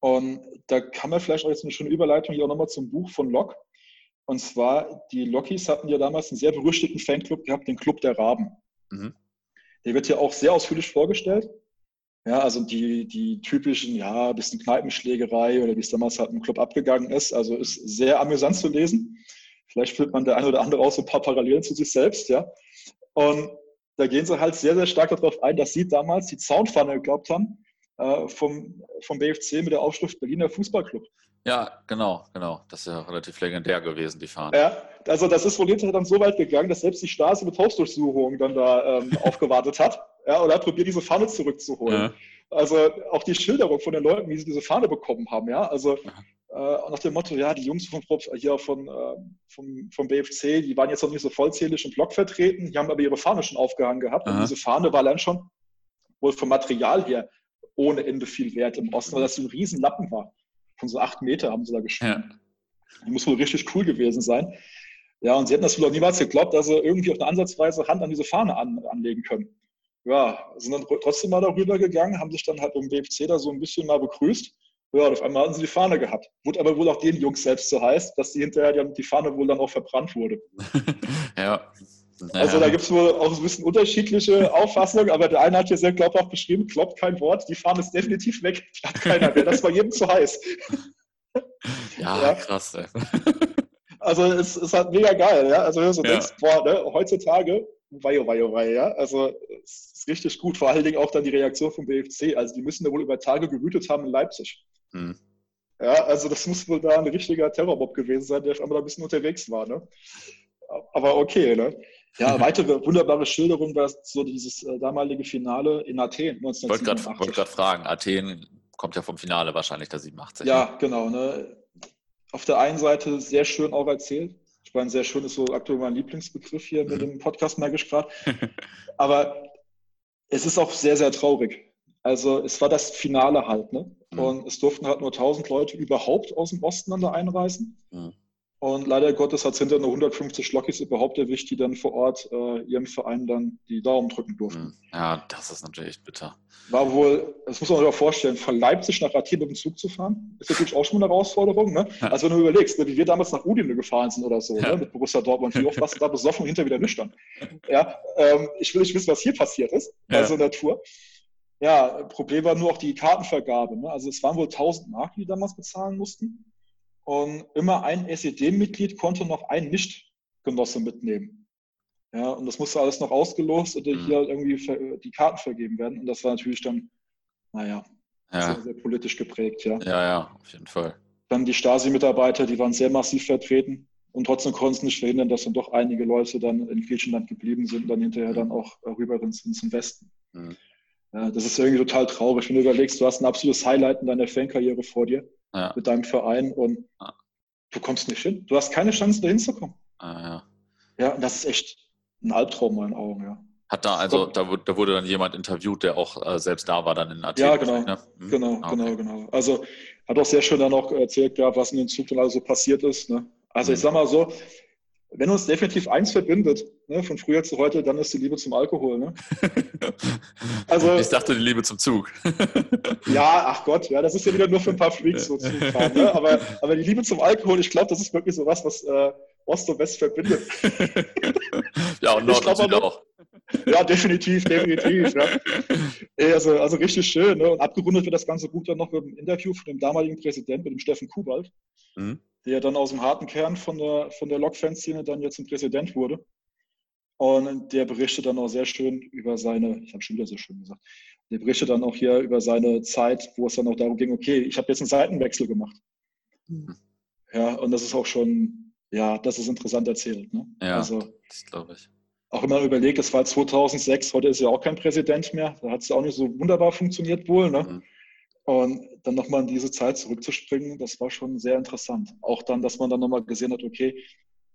Und da kann man vielleicht auch jetzt eine schöne Überleitung hier auch nochmal zum Buch von Locke. Und zwar, die Lockies hatten ja damals einen sehr berüchtigten Fanclub gehabt, den Club der Raben. Mhm. Der wird ja auch sehr ausführlich vorgestellt. Ja, also die, die typischen, ja, bisschen Kneipenschlägerei oder wie es damals halt im Club abgegangen ist. Also ist sehr amüsant zu lesen. Vielleicht führt man der eine oder andere auch so ein paar Parallelen zu sich selbst, ja. Und da gehen sie halt sehr, sehr stark darauf ein, dass sie damals die Zaunpfanne geglaubt haben äh, vom, vom BFC mit der Aufschrift Berliner Fußballclub. Ja, genau, genau. Das ist ja relativ legendär gewesen, die Fahne. Ja, also das ist wohl hinterher dann so weit gegangen, dass selbst die Stasi mit Hausdurchsuchungen dann da ähm, [laughs] aufgewartet hat ja, hat probiert, diese Fahne zurückzuholen. Ja. Also auch die Schilderung von den Leuten, wie sie diese Fahne bekommen haben, ja. Also äh, nach dem Motto, ja, die Jungs von, hier von, äh, vom, vom BFC, die waren jetzt noch nicht so vollzählig im Block vertreten, die haben aber ihre Fahne schon aufgehangen gehabt. Aha. Und diese Fahne war dann schon wohl vom Material her ohne Ende viel wert im Osten, weil das so ein Riesenlappen war von so acht Meter haben sie da geschrieben. Ja. Die muss wohl richtig cool gewesen sein. Ja, und sie hätten das wohl auch niemals geglaubt, dass sie irgendwie auf eine Ansatzweise Hand an diese Fahne an, anlegen können. Ja, sind dann trotzdem mal darüber gegangen, haben sich dann halt im BFC da so ein bisschen mal begrüßt. Ja, und auf einmal hatten sie die Fahne gehabt. Wurde aber wohl auch den Jungs selbst so heiß, dass die hinterher die, die Fahne wohl dann auch verbrannt wurde. [laughs] ja, also da gibt es wohl auch ein bisschen unterschiedliche Auffassungen, aber der eine hat hier sehr glaubhaft beschrieben, glaubt kein Wort, die Fahne ist definitiv weg, hat keiner mehr, das war jedem zu heiß. [laughs] Ja, ja. krass. Ey. Also es ist halt mega geil, ja. Also wenn du so ja. denkst, boah, ne, heutzutage, wei, wei, wei, ja. Also es richtig gut. Vor allen Dingen auch dann die Reaktion vom BFC. Also die müssen da wohl über Tage gewütet haben in Leipzig. Mhm. Ja, also das muss wohl da ein richtiger Terrorbob gewesen sein, der auf einmal da ein bisschen unterwegs war. Ne? Aber okay, ne? Ja, weitere wunderbare Schilderung war so dieses äh, damalige Finale in Athen 1987. Ich wollte gerade fragen, Athen kommt ja vom Finale wahrscheinlich der 87. Ja, ne? genau. Ne? Auf der einen Seite sehr schön auch erzählt. Ich meine, sehr schön ist so aktuell mein Lieblingsbegriff hier mhm. mit dem Podcast merke gerade. [laughs] Aber es ist auch sehr, sehr traurig. Also es war das Finale halt, ne? Mhm. Und es durften halt nur 1000 Leute überhaupt aus dem Osten dann da einreisen. Mhm. Und leider Gottes hat es hinter nur 150 Schlockis überhaupt erwischt, die dann vor Ort äh, ihrem Verein dann die Daumen drücken durften. Hm. Ja, das ist natürlich echt bitter. War wohl, das muss man sich auch vorstellen, von Leipzig nach Athen mit dem Zug zu fahren, ist natürlich auch schon eine Herausforderung. Ne? Ja. Also wenn du überlegst, ne, wie wir damals nach Udine gefahren sind oder so, ja. ne, mit Borussia Dortmund, wie oft warst du da besoffen und hinter wieder nüchtern. Ja, ähm, ich will nicht wissen, was hier passiert ist bei ja. so einer Tour. Ja, Problem war nur auch die Kartenvergabe. Ne? Also es waren wohl 1000 Mark, die damals bezahlen mussten. Und immer ein SED-Mitglied konnte noch einen Nicht-Genosse mitnehmen. Ja, und das musste alles noch ausgelost und mhm. hier irgendwie die Karten vergeben werden. Und das war natürlich dann, naja, ja. sehr, sehr politisch geprägt. Ja. ja, ja, auf jeden Fall. Dann die Stasi-Mitarbeiter, die waren sehr massiv vertreten und trotzdem konnten es nicht verhindern, dass dann doch einige Leute dann in Griechenland geblieben sind und dann hinterher dann auch rüber ins, ins Westen. Mhm. Ja, das ist irgendwie total traurig, wenn du überlegst, du hast ein absolutes Highlight in deiner Fankarriere vor dir ja. mit deinem Verein und ja. du kommst nicht hin. Du hast keine Chance, da hinzukommen. ja. ja, das ist echt ein Albtraum in meinen Augen, ja. Hat da also, da, da, wurde dann jemand interviewt, der auch äh, selbst da war dann in Athen. Ja, genau, ne? hm? genau, ah, okay. genau, genau. Also hat auch sehr schön dann auch erzählt gehabt, was in den Zug dann also passiert ist. Ne? Also hm. ich sag mal so, wenn uns definitiv eins verbindet, ne, von früher zu heute, dann ist die Liebe zum Alkohol. Ne? [laughs] Also, ich dachte die Liebe zum Zug. [laughs] ja, ach Gott, ja, das ist ja wieder nur für ein paar Freaks so Zugfahren. Ne? Aber, aber die Liebe zum Alkohol, ich glaube, das ist wirklich so was, was äh, Ost und West verbindet. [laughs] ja, und Nord und Süd auch. [laughs] Ja, definitiv, definitiv. Ja. Also, also richtig schön. Ne? Und abgerundet wird das ganze Buch dann noch mit einem Interview von dem damaligen Präsidenten, mit dem Steffen Kubalt. Mhm der dann aus dem harten Kern von der, von der Lok-Fanszene dann jetzt zum Präsident wurde. Und der berichtet dann auch sehr schön über seine, ich habe schon wieder so schön gesagt, der berichtet dann auch hier über seine Zeit, wo es dann auch darum ging, okay, ich habe jetzt einen Seitenwechsel gemacht. Mhm. Ja, und das ist auch schon, ja, das ist interessant erzählt. Ne? Ja, also, das glaube ich. Auch immer überlegt, es war 2006, heute ist ja auch kein Präsident mehr, da hat es auch nicht so wunderbar funktioniert wohl. Ne? Mhm. Und dann nochmal in diese Zeit zurückzuspringen, das war schon sehr interessant. Auch dann, dass man dann nochmal gesehen hat, okay,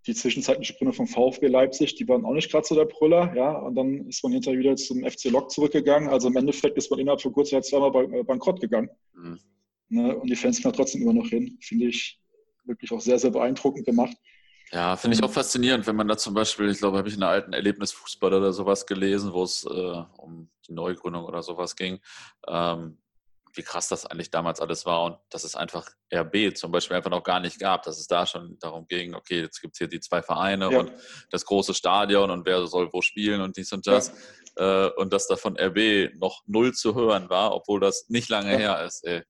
die zwischenzeitlichen Sprünge vom VfB Leipzig, die waren auch nicht gerade so der Brüller, ja, und dann ist man hinterher wieder zum FC Lok zurückgegangen. Also im Endeffekt ist man innerhalb von kurzer Zeit zweimal äh, bankrott gegangen. Mhm. Ne, und die Fans kommen trotzdem immer noch hin. Finde ich wirklich auch sehr, sehr beeindruckend gemacht. Ja, finde ich auch faszinierend, wenn man da zum Beispiel, ich glaube, habe ich in einer alten Erlebnisfußball oder sowas gelesen, wo es äh, um die Neugründung oder sowas ging. Ähm, wie krass das eigentlich damals alles war und dass es einfach RB zum Beispiel einfach noch gar nicht gab, dass es da schon darum ging, okay, jetzt gibt es hier die zwei Vereine ja. und das große Stadion und wer soll wo spielen und dies und das. Ja. Äh, und dass da von RB noch null zu hören war, obwohl das nicht lange ja. her ist. Ey.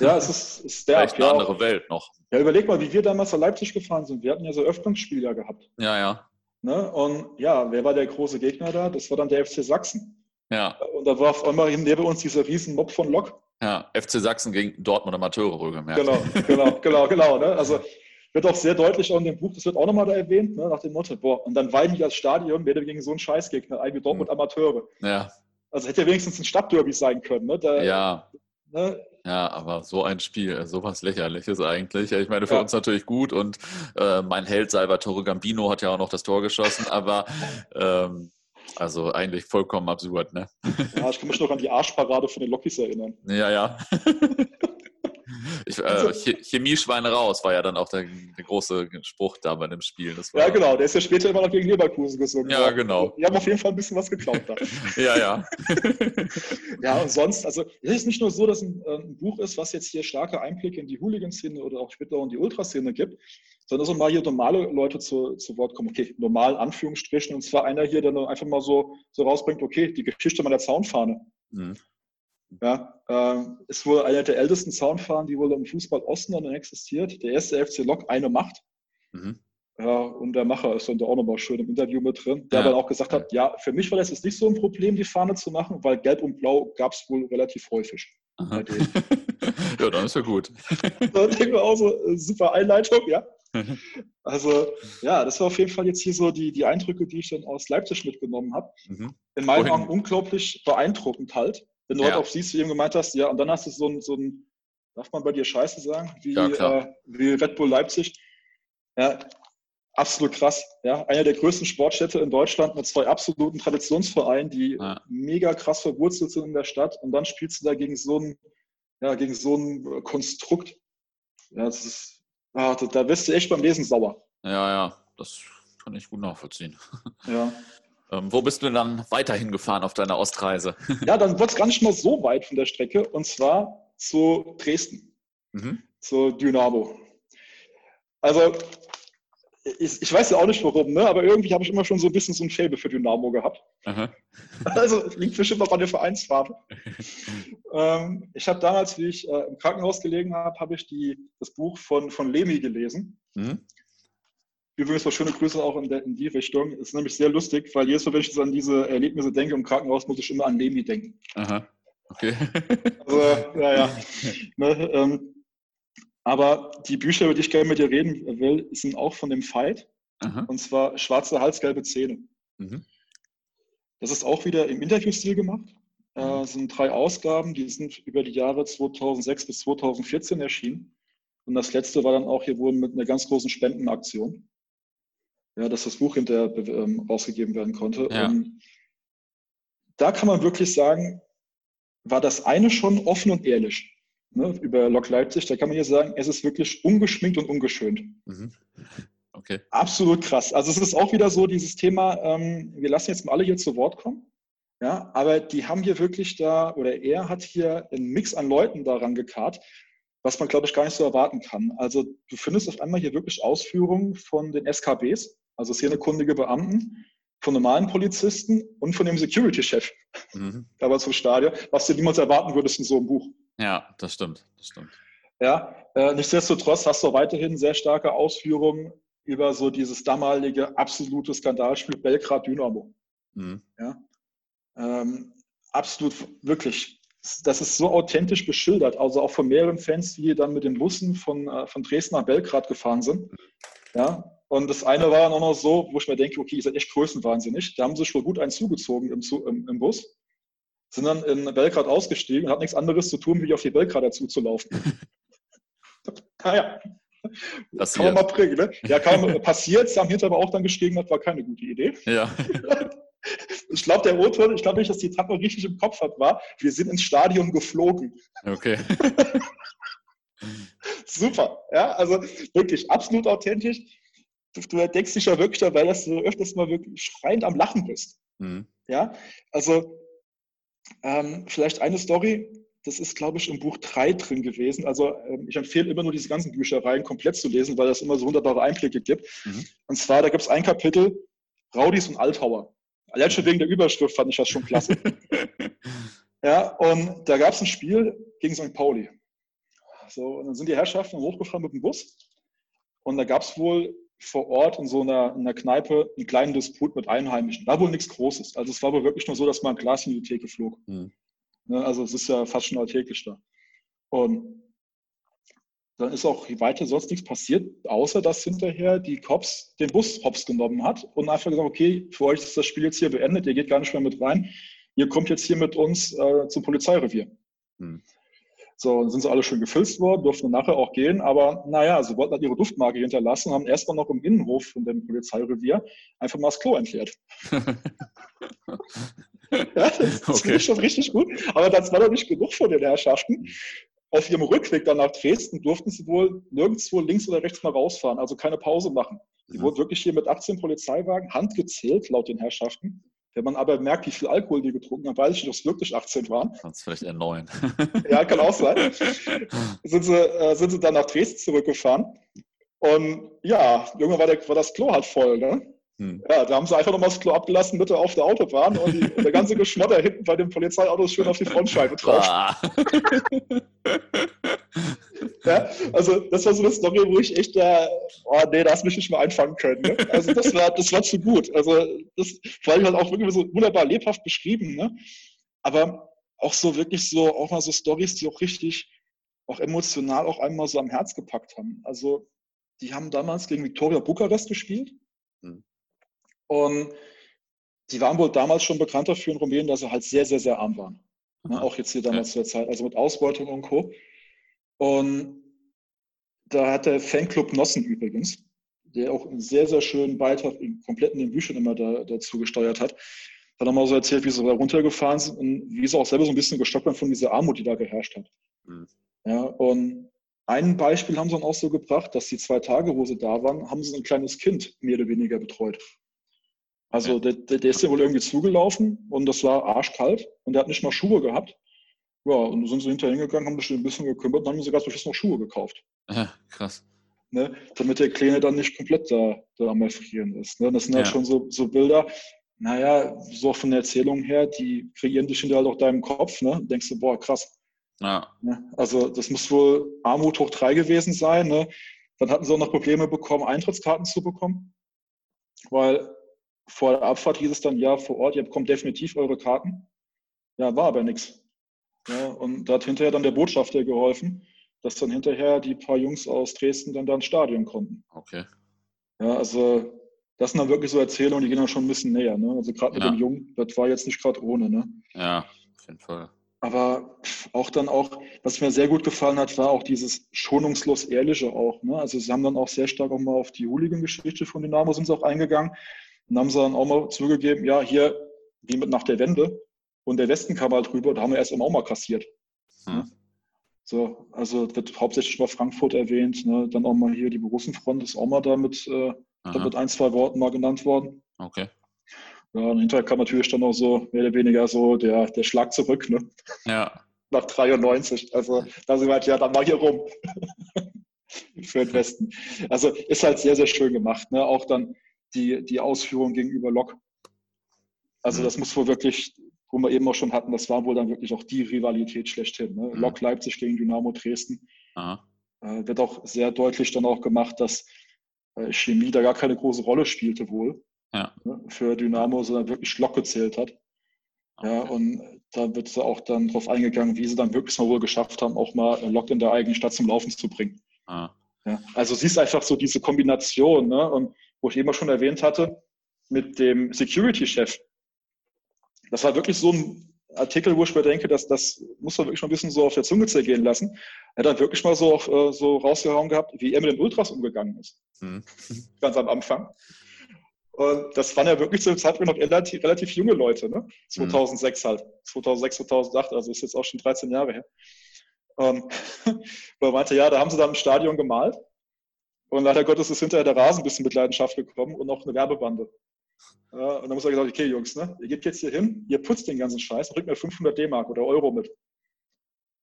Ja, es ist, ist der Echt eine andere Welt noch. Ja, überleg mal, wie wir damals nach Leipzig gefahren sind. Wir hatten ja so Öffnungsspiel ja gehabt. Ja, ja. Ne? Und ja, wer war der große Gegner da? Das war dann der FC Sachsen. Ja. Und da war auf einmal neben uns dieser riesen Mob von Lok. Ja, FC Sachsen gegen Dortmund Amateure wohlgemerkt. Genau, genau, [laughs] genau, genau. Ne? Also wird auch sehr deutlich auch in dem Buch, das wird auch nochmal da erwähnt, ne? nach dem Motto, boah, und dann weine ich als Stadion mehr gegen so einen Scheißgegner, eigentlich Dortmund hm. Amateure. Ja. Also hätte ja wenigstens ein Stadtderby sein können. Ne? Da, ja. Ne? Ja, aber so ein Spiel, sowas Lächerliches eigentlich. Ich meine, für ja. uns natürlich gut und äh, mein Held Salvatore Gambino hat ja auch noch das Tor geschossen, aber ähm, also eigentlich vollkommen absurd, ne? Ja, ich kann mich noch an die Arschparade von den Lokis erinnern. Ja, ja. [laughs] Ich, äh, Chemieschweine raus war ja dann auch der, der, große Spruch da bei dem Spiel. ja, genau. Der ist ja später immer noch gegen Leverkusen gesungen. Ja, worden. genau. Die haben auf jeden Fall ein bisschen was geklaut da. [laughs] ja, ja. [laughs] ja, und sonst, also es ist nicht nur so, dass ein, äh, ein Buch ist, was jetzt hier starke Einblicke in die Hooligan-Szene oder auch später in die Ultraszene gibt, sondern dass auch mal hier normale Leute zu, zu Wort kommen. Okay, normal Anführungsstrichen. Und zwar einer hier, der einfach mal so, so rausbringt, okay, die Geschichte meiner Zaunfahne. Mhm. Ja, äh, ist wohl einer der ältesten Zaunfahnen, die wohl im Fußball Osten dann existiert. Der erste FC Lok, eine Macht. Mhm. Ja, und der Macher ist dann da auch nochmal schön im Interview mit drin, der ja. dann auch gesagt hat, ja, für mich war das jetzt nicht so ein Problem, die Fahne zu machen, weil Gelb und Blau gab es wohl relativ häufig. [laughs] ja, dann ist ja gut. [laughs] da denken wir auch so, äh, super Einleitung, ja. Also, ja, das war auf jeden Fall jetzt hier so die, die Eindrücke, die ich dann aus Leipzig mitgenommen habe. Mhm. In meinen Augen unglaublich beeindruckend halt. Wenn du ja. heute auch siehst, wie du eben gemeint hast, ja, und dann hast du so ein, so ein darf man bei dir Scheiße sagen, wie, ja, äh, wie Red Bull Leipzig. Ja, absolut krass. Ja, einer der größten Sportstädte in Deutschland mit zwei absoluten Traditionsvereinen, die ja. mega krass verwurzelt sind in der Stadt. Und dann spielst du da gegen so ein, ja, gegen so ein Konstrukt. Ja, das ist, ah, da, da wirst du echt beim Lesen sauer. Ja, ja, das kann ich gut nachvollziehen. [laughs] Ja. Ähm, wo bist du denn dann weiterhin gefahren auf deiner Ostreise? [laughs] ja, dann wird es gar nicht mal so weit von der Strecke. Und zwar zu Dresden, mhm. zu Dynamo. Also ich, ich, weiß ja auch nicht warum, ne? aber irgendwie habe ich immer schon so ein bisschen so ein Faible für Dynamo gehabt. Aha. [laughs] Also liegt bestimmt noch an der Vereinsfarbe. [laughs] ähm, ich habe damals, wie ich äh, im Krankenhaus gelegen habe, habe ich die, das Buch von, von Lemi gelesen. Mhm. Übrigens war schöne Grüße auch in, der, in die Richtung. Ist nämlich sehr lustig, weil jedes Mal, wenn ich an diese Erlebnisse denke im Krankenhaus, muss ich immer an Lemi denken. Aha. Okay. Also, ja, ja. [laughs] Ne, ähm, aber die Bücher, über die ich gerne mit dir reden will, sind auch von dem Fight. Aha. Und zwar Schwarze Hals, gelbe Zähne. Mhm. Das ist auch wieder im Interviewstil gemacht. Mhm. Äh, sind drei Ausgaben, die sind über die Jahre 2006 bis 2014 erschienen. Und das letzte war dann auch hier wohl mit einer ganz großen Spendenaktion. Ja, dass das Buch hinterher ähm, rausgegeben werden konnte. Ja. Und da kann man wirklich sagen, war das eine schon offen und ehrlich ne, über Lok Leipzig. Da kann man hier sagen, es ist wirklich ungeschminkt und ungeschönt. Mhm. [laughs] Okay. Absolut krass. Also es ist auch wieder so dieses Thema, ähm, wir lassen jetzt mal alle hier zu Wort kommen. Ja, aber die haben hier wirklich da, oder er hat hier einen Mix an Leuten daran gekarrt, was man, glaube ich, gar nicht so erwarten kann. Also du findest auf einmal hier wirklich Ausführungen von den SKBs, also szenekundige Beamten, von normalen Polizisten und von dem Security-Chef mhm. da war zum Stadion, was du niemals erwarten würdest in so einem Buch. Ja, das stimmt, das stimmt. Ja, äh, nichtsdestotrotz hast du weiterhin sehr starke Ausführungen über so dieses damalige absolute Skandalspiel Belgrad-Dynamo. Mhm. Ja, ähm, absolut, wirklich. Das ist so authentisch beschildert, also auch von mehreren Fans, die dann mit den Bussen von, äh, von Dresden nach Belgrad gefahren sind. Ja, und das eine war dann auch noch so, wo ich mir denke, okay, ihr seid echt größenwahnsinnig. Da haben sie schon gut einen zugezogen im, im, im Bus, sind dann in Belgrad ausgestiegen und hat nichts anderes zu tun, wie auf die Belgrader zuzulaufen. [laughs] naja. Das kann man mal bringen, ne? Ja, kann man, passiert. Sie haben hinterher aber auch dann geschrieben, das war keine gute Idee. Ja. [laughs] Ich glaube, der O-Ton, ich glaube nicht, dass die Etappe richtig im Kopf hat, war, wir sind ins Stadion geflogen. Okay. [laughs] Super, ja, also wirklich absolut authentisch du, du denkst dich ja wirklich dabei, dass du öfters mal wirklich schreiend am Lachen bist. Mhm. Ja, also ähm, vielleicht eine Story, das ist, glaube ich, im Buch 3 drin gewesen. Also ähm, ich empfehle immer nur diese ganzen Büchereien komplett zu lesen, weil das immer so wunderbare Einblicke gibt. Mhm. Und zwar, da gibt es ein Kapitel, Raudis und Altauer. Allein schon wegen der Überschrift fand ich das schon klasse. [laughs] ja, und da gab es ein Spiel gegen St. Pauli. So, und dann sind die Herrschaften hochgefahren mit dem Bus. Und da gab es wohl vor Ort in so einer, in einer Kneipe einen kleinen Disput mit Einheimischen. War wohl nichts Großes. Also es war wohl wirklich nur so, dass man ein Glas in die Theke flog. Mhm. Also es ist ja fast schon alltäglich da. Und dann ist auch weiter sonst nichts passiert, außer dass hinterher die Cops den Bus hops genommen hat und einfach gesagt, okay, für euch ist das Spiel jetzt hier beendet, ihr geht gar nicht mehr mit rein, ihr kommt jetzt hier mit uns äh, zum Polizeirevier. Mhm. So, dann sind sie alle schön gefilzt worden, durften nachher auch gehen, aber naja, sie wollten halt ihre Duftmarke hinterlassen, haben erstmal noch im Innenhof von dem Polizeirevier einfach mal das Klo entleert. [laughs] ja, das okay. ist schon richtig gut, aber das war doch nicht genug von den Herrschaften. Auf ihrem Rückweg dann nach Dresden durften sie wohl nirgendwo links oder rechts mal rausfahren, also keine Pause machen. Sie mhm. wurden wirklich hier mit 18 Polizeiwagen handgezählt, laut den Herrschaften, wenn man aber merkt, wie viel Alkohol die getrunken haben, weiß ich nicht, ob es wirklich 18 waren. Ist vielleicht eher 9. [laughs] ja, kann auch sein. sind, sie, äh, sind sie dann nach Dresden zurückgefahren. Und ja, irgendwann war, der, war das Klo halt voll. Ne? Hm. Ja, da haben sie einfach nochmal das Klo abgelassen, Mitte auf der Autobahn und, die, und [laughs] der ganze Geschmotter hinten bei dem Polizeiauto ist schön auf die Frontscheibe drauf. Ah. [laughs] Ja, also das war so eine Story, wo ich echt da, oh nee, da hast du mich nicht mal einfangen können. Ne? Also das war, das war zu gut. Also das war halt auch wirklich so wunderbar lebhaft beschrieben. Ne? Aber auch so wirklich so, auch mal so Stories, die auch richtig, auch emotional auch einmal so am Herz gepackt haben. Also die haben damals gegen Viktoria Bukarest gespielt. Mhm. Und die waren wohl damals schon bekannt dafür in Rumänien, dass sie halt sehr, sehr, sehr arm waren. Ne? Auch jetzt hier damals zur Zeit, also mit Ausbeutung und Co. Und da hat der Fanclub Nossen übrigens, der auch einen sehr, sehr schönen Beitrag in kompletten den Büchern immer da, dazu gesteuert hat, hat nochmal so erzählt, wie sie da runtergefahren sind und wie sie auch selber so ein bisschen gestockt waren von dieser Armut, die da geherrscht hat. Mhm. Ja, und ein Beispiel haben sie dann auch so gebracht, dass die zwei Tage, wo sie da waren, haben sie ein kleines Kind mehr oder weniger betreut. Also der, der ist ja wohl irgendwie zugelaufen und das war arschkalt und der hat nicht mal Schuhe gehabt. Ja, und dann sind sie hinterher hingegangen, haben sich ein bisschen gekümmert und haben sogar zum noch Schuhe gekauft. Ja, krass. Ne, damit der Kleine dann nicht komplett da, da am Erfrieren ist. Ne? Das sind halt schon so, so Bilder, naja, so von der Erzählung her, die kreieren dich hinterher halt auch deinem Kopf. Ne? Denkst du, boah, krass. Ja. Ne? Also das muss wohl Armut hoch drei gewesen sein. Ne? Dann hatten sie auch noch Probleme bekommen, Eintrittskarten zu bekommen, weil vor der Abfahrt hieß es dann, ja, vor Ort, ihr bekommt definitiv eure Karten. Ja, war aber nichts. Ja, und da hat hinterher dann der Botschafter geholfen, dass dann hinterher die paar Jungs aus Dresden dann da ins Stadion konnten. Okay. Ja, also das sind dann wirklich so Erzählungen, die gehen dann schon ein bisschen näher. Ne? Also gerade mit ja. dem Jungen, das war jetzt nicht gerade ohne. Ne? Ja, auf jeden Fall. Aber auch dann auch, was mir sehr gut gefallen hat, war auch dieses schonungslos Ehrliche auch. Ne? Also sie haben dann auch sehr stark auch mal auf die Hooligan-Geschichte von Dynamo sind sie auch eingegangen. Und haben sie dann auch mal zugegeben, ja, hier, wie mit nach der Wende. Und der Westen kam halt drüber, da haben wir erst auch mal kassiert. Hm. So, also wird hauptsächlich mal Frankfurt erwähnt, ne? dann auch mal hier die Borussenfront ist auch mal damit, äh, mit ein, zwei Worten mal genannt worden. Okay. Ja, und hinterher kam natürlich dann auch so mehr oder weniger so der, der Schlag zurück, ne? Ja. Nach 93. Also da sind wir halt, ja, dann mal hier rum. [laughs] Für den Westen. Also ist halt sehr, sehr schön gemacht. Ne? Auch dann die, die Ausführung gegenüber Lok. Also mhm. das muss wohl wirklich, wo wir eben auch schon hatten, das war wohl dann wirklich auch die Rivalität schlechthin. Ne? Mhm. Lok Leipzig gegen Dynamo Dresden. Äh, wird auch sehr deutlich dann auch gemacht, dass äh, Chemie da gar keine große Rolle spielte wohl ja. ne? für Dynamo, sondern wirklich Lok gezählt hat. Okay. Ja, und da wird auch dann darauf eingegangen, wie sie dann wirklich mal wohl geschafft haben, auch mal Lok in der eigenen Stadt zum Laufen zu bringen. Ah. Ja, also siehst einfach so diese Kombination, ne? Und wo ich eben schon erwähnt hatte, mit dem Security-Chef. Das war wirklich so ein Artikel, wo ich mir denke, dass das muss man wirklich mal ein bisschen so auf der Zunge zergehen lassen. Er hat dann wirklich mal so, auf, äh, so rausgehauen gehabt, wie er mit den Ultras umgegangen ist. Mhm. [laughs] Ganz am Anfang. Und das waren ja wirklich zu dem Zeitpunkt noch relativ, relativ junge Leute, ne? 2006 mhm. halt. 2006, 2008, also ist jetzt auch schon 13 Jahre her. [laughs] Und er meinte, ja, da haben sie dann im Stadion gemalt und leider Gottes ist hinterher der Rasen ein bisschen mit Leidenschaft gekommen und noch eine Werbebande. Ja, und dann muss er gesagt, okay, Jungs, ne, ihr geht jetzt hier hin, ihr putzt den ganzen Scheiß und bringt mir 500 D-Mark oder Euro mit.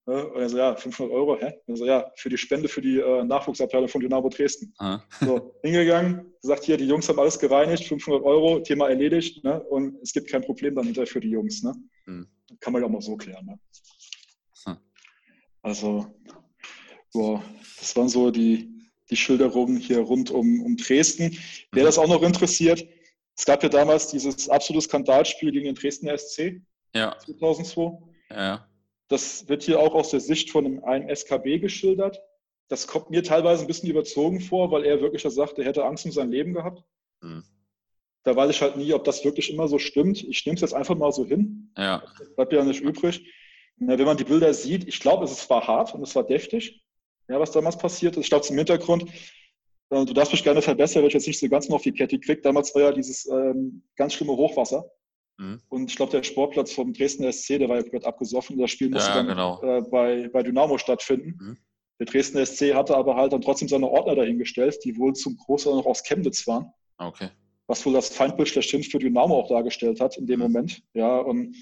Ja, und er so, ja, 500 Euro, hä? Und so, ja, für die Spende für die äh, Nachwuchsabteilung von Dynamo Dresden. Ah. So, hingegangen, sagt hier, die Jungs haben alles gereinigt, 500 Euro, Thema erledigt, ne? Und es gibt kein Problem dann hinterher für die Jungs, ne? Hm. Kann man ja auch mal so klären, ne? Hm. Also, boah, das waren so die, die Schilderungen hier rund um, um Dresden. Wer das auch noch interessiert, es gab ja damals dieses absolute Skandalspiel gegen den Dresdner SC ja. 2002. Ja. Das wird hier auch aus der Sicht von einem SKB geschildert. Das kommt mir teilweise ein bisschen überzogen vor, weil er wirklich sagt, er hätte Angst um sein Leben gehabt. Hm. Da weiß ich halt nie, ob das wirklich immer so stimmt. Ich nehme es jetzt einfach mal so hin. Ja. bleibt ja nicht übrig. wenn man die Bilder sieht, ich glaube, es war hart und es war deftig ja, was damals passiert ist. Ich glaube, zum Hintergrund, äh, du darfst mich gerne verbessern, weil ich jetzt nicht so ganz noch die Kette kriege. Damals war ja dieses ähm, ganz schlimme Hochwasser. Mhm. Und ich glaube, der Sportplatz vom Dresdner SC, der war ja komplett abgesoffen. Das Spiel musste ja, dann genau. äh, bei, bei Dynamo stattfinden. Mhm. Der Dresdner SC hatte aber halt dann trotzdem seine Ordner dahingestellt, die wohl zum Großteil noch aus Chemnitz waren. Okay. Was wohl das Feindbild schlechthin für Dynamo auch dargestellt hat in dem mhm. Moment. Ja, und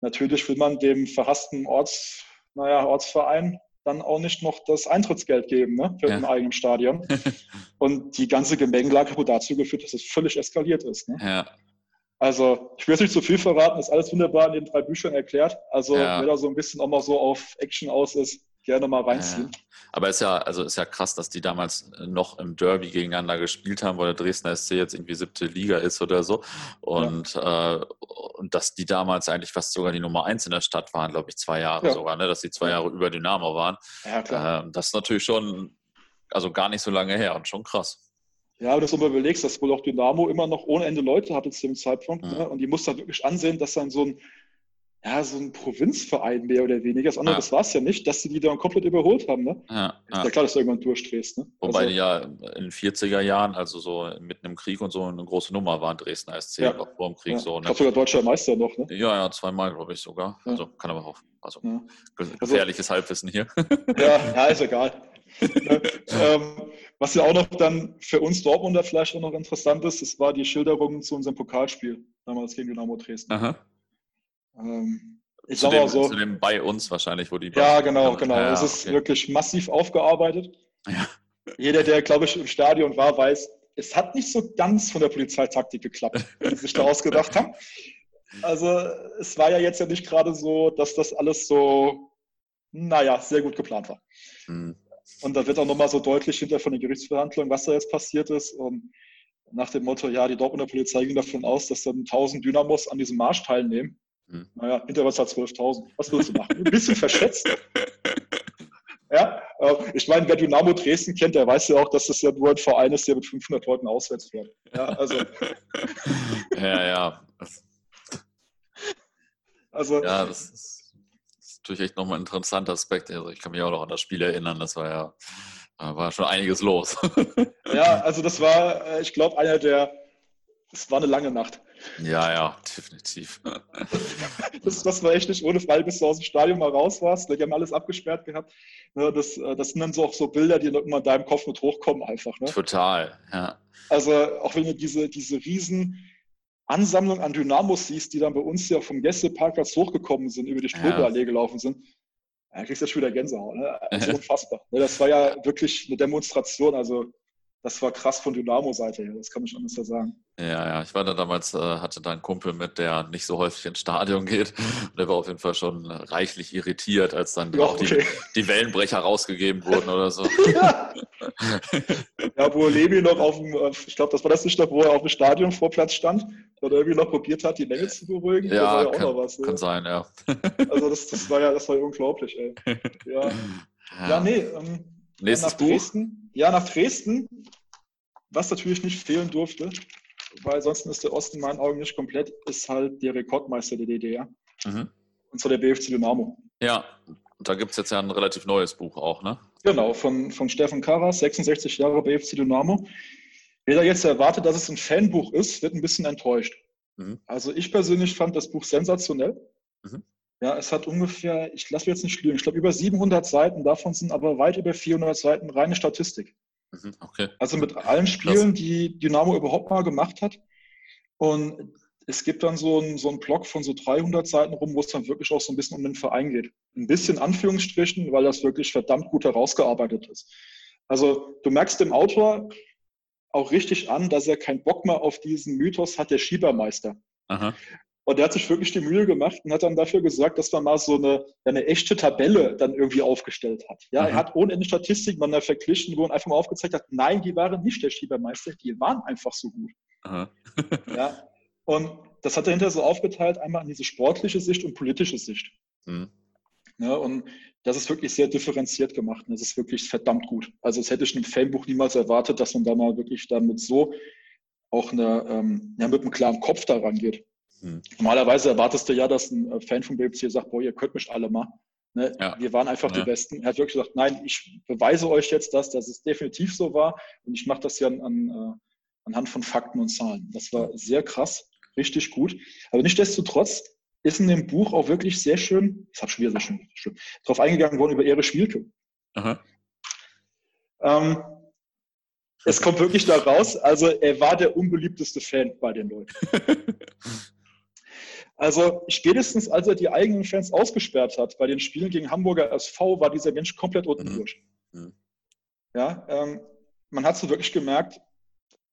natürlich will man dem verhassten Orts, naja, Ortsverein dann auch nicht noch das Eintrittsgeld geben ne, für ja. ein eigenes Stadion. [laughs] Und die ganze Gemengelage hat dazu geführt, dass es völlig eskaliert ist. Ne? Ja. Also, ich will jetzt nicht zu viel verraten, ist alles wunderbar in den drei Büchern erklärt. Also, ja. wer da so ein bisschen auch mal so auf Action aus ist, gerne mal reinziehen. Ja, aber ist ja, also ist ja krass, dass die damals noch im Derby gegeneinander gespielt haben, weil der Dresdner SC jetzt irgendwie siebte Liga ist oder so. Und, ja. äh, und dass die damals eigentlich fast sogar die Nummer eins in der Stadt waren, glaube ich, zwei Jahre ja. sogar, ne? dass die zwei Jahre über Dynamo waren. Ja, klar. Äh, das ist natürlich schon, also gar nicht so lange her und schon krass. Ja, aber das du überlegst, dass wohl auch Dynamo immer noch ohne Ende Leute hatte zu dem Zeitpunkt. Mhm. Ne? Und die muss dann wirklich ansehen, dass dann so ein ja, so ein Provinzverein mehr oder weniger. Das andere, ja. das war es ja nicht, dass sie die dann komplett überholt haben. Ne? Ja, ist ja. klar, dass du irgendwann durchdrehst. Ne? Wobei also, die ja in den 40er Jahren, also so mitten im Krieg und so, eine große Nummer waren, Dresdner SC, ja. auch vor dem Krieg. Ja. So, ne? Ich glaube sogar deutscher Meister noch. Ne? Ja, ja, zweimal, glaube ich sogar. Also kann aber auch. Also, also gefährliches also, Halbwissen hier. [laughs] Ja, ja ist egal. Ne? ähm, was ja auch noch dann für uns Dortmunder vielleicht auch noch interessant ist, das war die Schilderung zu unserem Pokalspiel damals gegen Dynamo Dresden. Aha. Ähm, ich sag mal so. Zu dem bei uns wahrscheinlich, wo die. Ja, genau, genau. Ja, es ist okay. wirklich massiv aufgearbeitet. Ja. Jeder, der, glaube ich, im Stadion war, weiß, es hat nicht so ganz von der Polizeitaktik geklappt, wie sie sich da ausgedacht haben. Also, es war ja jetzt ja nicht gerade so, dass das alles so, naja, sehr gut geplant war. Mhm. Und da wird auch nochmal so deutlich hinter von den Gerichtsverhandlungen, was da jetzt passiert ist. Und nach dem Motto, ja, die Dortmunder Polizei ging davon aus, dass dann 1000 Dynamos an diesem Marsch teilnehmen. Hm. Naja, Hinterwasser 12.000. Was willst du machen? Ein bisschen verschätzt. [laughs] Ja, äh, ich meine, wer Dynamo Dresden kennt, der weiß ja auch, dass das ja nur ein Verein ist, der mit 500 Leuten auswärts fährt. Ja, also. [laughs] ja, ja. Also, ja, das ist, das ist natürlich echt nochmal ein interessanter Aspekt. Also ich kann mich auch noch an das Spiel erinnern, das war ja war schon einiges los. ja, also das war, äh, ich glaube, einer der, es war eine lange Nacht. Ja, ja, definitiv. [laughs] Das, das war echt nicht ohne Fall, bis du aus dem Stadion mal raus warst. Die haben alles abgesperrt gehabt. Ne, das, äh, das sind dann so auch so Bilder, die immer in deinem Kopf mit hochkommen einfach. Ne? Total, ja. Also auch wenn du diese, diese riesen Ansammlung an Dynamos siehst, die dann bei uns ja vom Gästeparkplatz hochgekommen sind, über die Strohballee ja. gelaufen sind, da kriegst du ja schon wieder Gänsehaut. Ne? Also [laughs] unfassbar. Ne, das war ja wirklich eine Demonstration. Also das war krass von Dynamo-Seite her, das kann ich anders sagen. Ja, ja, ich war da damals, äh, hatte da einen Kumpel mit, der nicht so häufig ins Stadion geht. Und der war auf jeden Fall schon reichlich irritiert, als dann ja, okay. die, die, Wellenbrecher rausgegeben [laughs] wurden oder so. ja, [laughs] ja wo Levi noch auf dem, äh, ich glaube, das war das nicht noch, wo er auf dem Stadionvorplatz stand und irgendwie noch probiert hat, die Länge zu beruhigen. Ja, war ja kann, auch noch was. Ne? Kann sein, ja. Also das, das war ja, das war ja unglaublich, ey. Ja, [laughs] ja. ja nee. Ähm, Nächstes nach Buch? Dresden. Ja, nach Dresden, was natürlich nicht fehlen durfte, weil sonst ist der Osten in meinen Augen nicht komplett, ist halt der Rekordmeister der DDR. Mhm. Und zwar der BFC Dynamo. Ja, und da gibt es jetzt ja ein relativ neues Buch auch, ne? Genau, von, von Steffen Karas, 66 Jahre BFC Dynamo. Wer da jetzt erwartet, dass es ein Fanbuch ist, wird ein bisschen enttäuscht. Mhm. Also ich persönlich fand das Buch sensationell. Mhm. Ja, es hat ungefähr, ich lasse mich jetzt nicht lügen, ich glaube über 700 Seiten, davon sind aber weit über 400 Seiten reine Statistik. Mhm, okay. Also mit allen Spielen, die Dynamo überhaupt mal gemacht hat. Und es gibt dann so einen, so einen Blog von so 300 Seiten rum, wo es dann wirklich auch so ein bisschen um den Verein geht. Ein bisschen Anführungsstrichen, weil das wirklich verdammt gut herausgearbeitet ist. Also du merkst dem Autor auch richtig an, dass er keinen Bock mehr auf diesen Mythos hat, der Schiebermeister. Aha. Und der hat sich wirklich die Mühe gemacht und hat dann dafür gesorgt, dass man mal so eine, eine echte Tabelle dann irgendwie aufgestellt hat. Ja, mhm. er hat ohne Ende Statistiken dann verglichen, wo er einfach mal aufgezeigt hat, nein, die waren nicht der Schiebermeister, die waren einfach so gut. [laughs] ja, und das hat er hinterher so aufgeteilt, einmal an diese sportliche Sicht und politische Sicht. Mhm. Ja, und das ist wirklich sehr differenziert gemacht. Und das ist wirklich verdammt gut. Also das hätte ich in einem Fanbuch niemals erwartet, dass man da mal wirklich damit so auch eine, ähm, ja, mit einem klaren Kopf daran geht. Hm. Normalerweise erwartest du ja, dass ein äh, Fan vom BBC sagt, boah, ihr könnt mich alle mal. Ne? Ja. Wir waren einfach ja. die Besten. Er hat wirklich gesagt, nein, ich beweise euch jetzt das, dass es definitiv so war und ich mache das ja an, an, äh, anhand von Fakten und Zahlen. Das war sehr krass, richtig gut. Aber nichtsdestotrotz ist in dem Buch auch wirklich sehr schön, das habe schon wieder sehr schön, schön darauf eingegangen worden über Ehre Schwielke. Ähm, es kommt wirklich da raus, also er war der unbeliebteste Fan bei den Leuten. [laughs] Also spätestens als er die eigenen Fans ausgesperrt hat bei den Spielen gegen Hamburger SV, war dieser Mensch komplett unten mhm. durch. Mhm. Ja, ähm, man hat so wirklich gemerkt,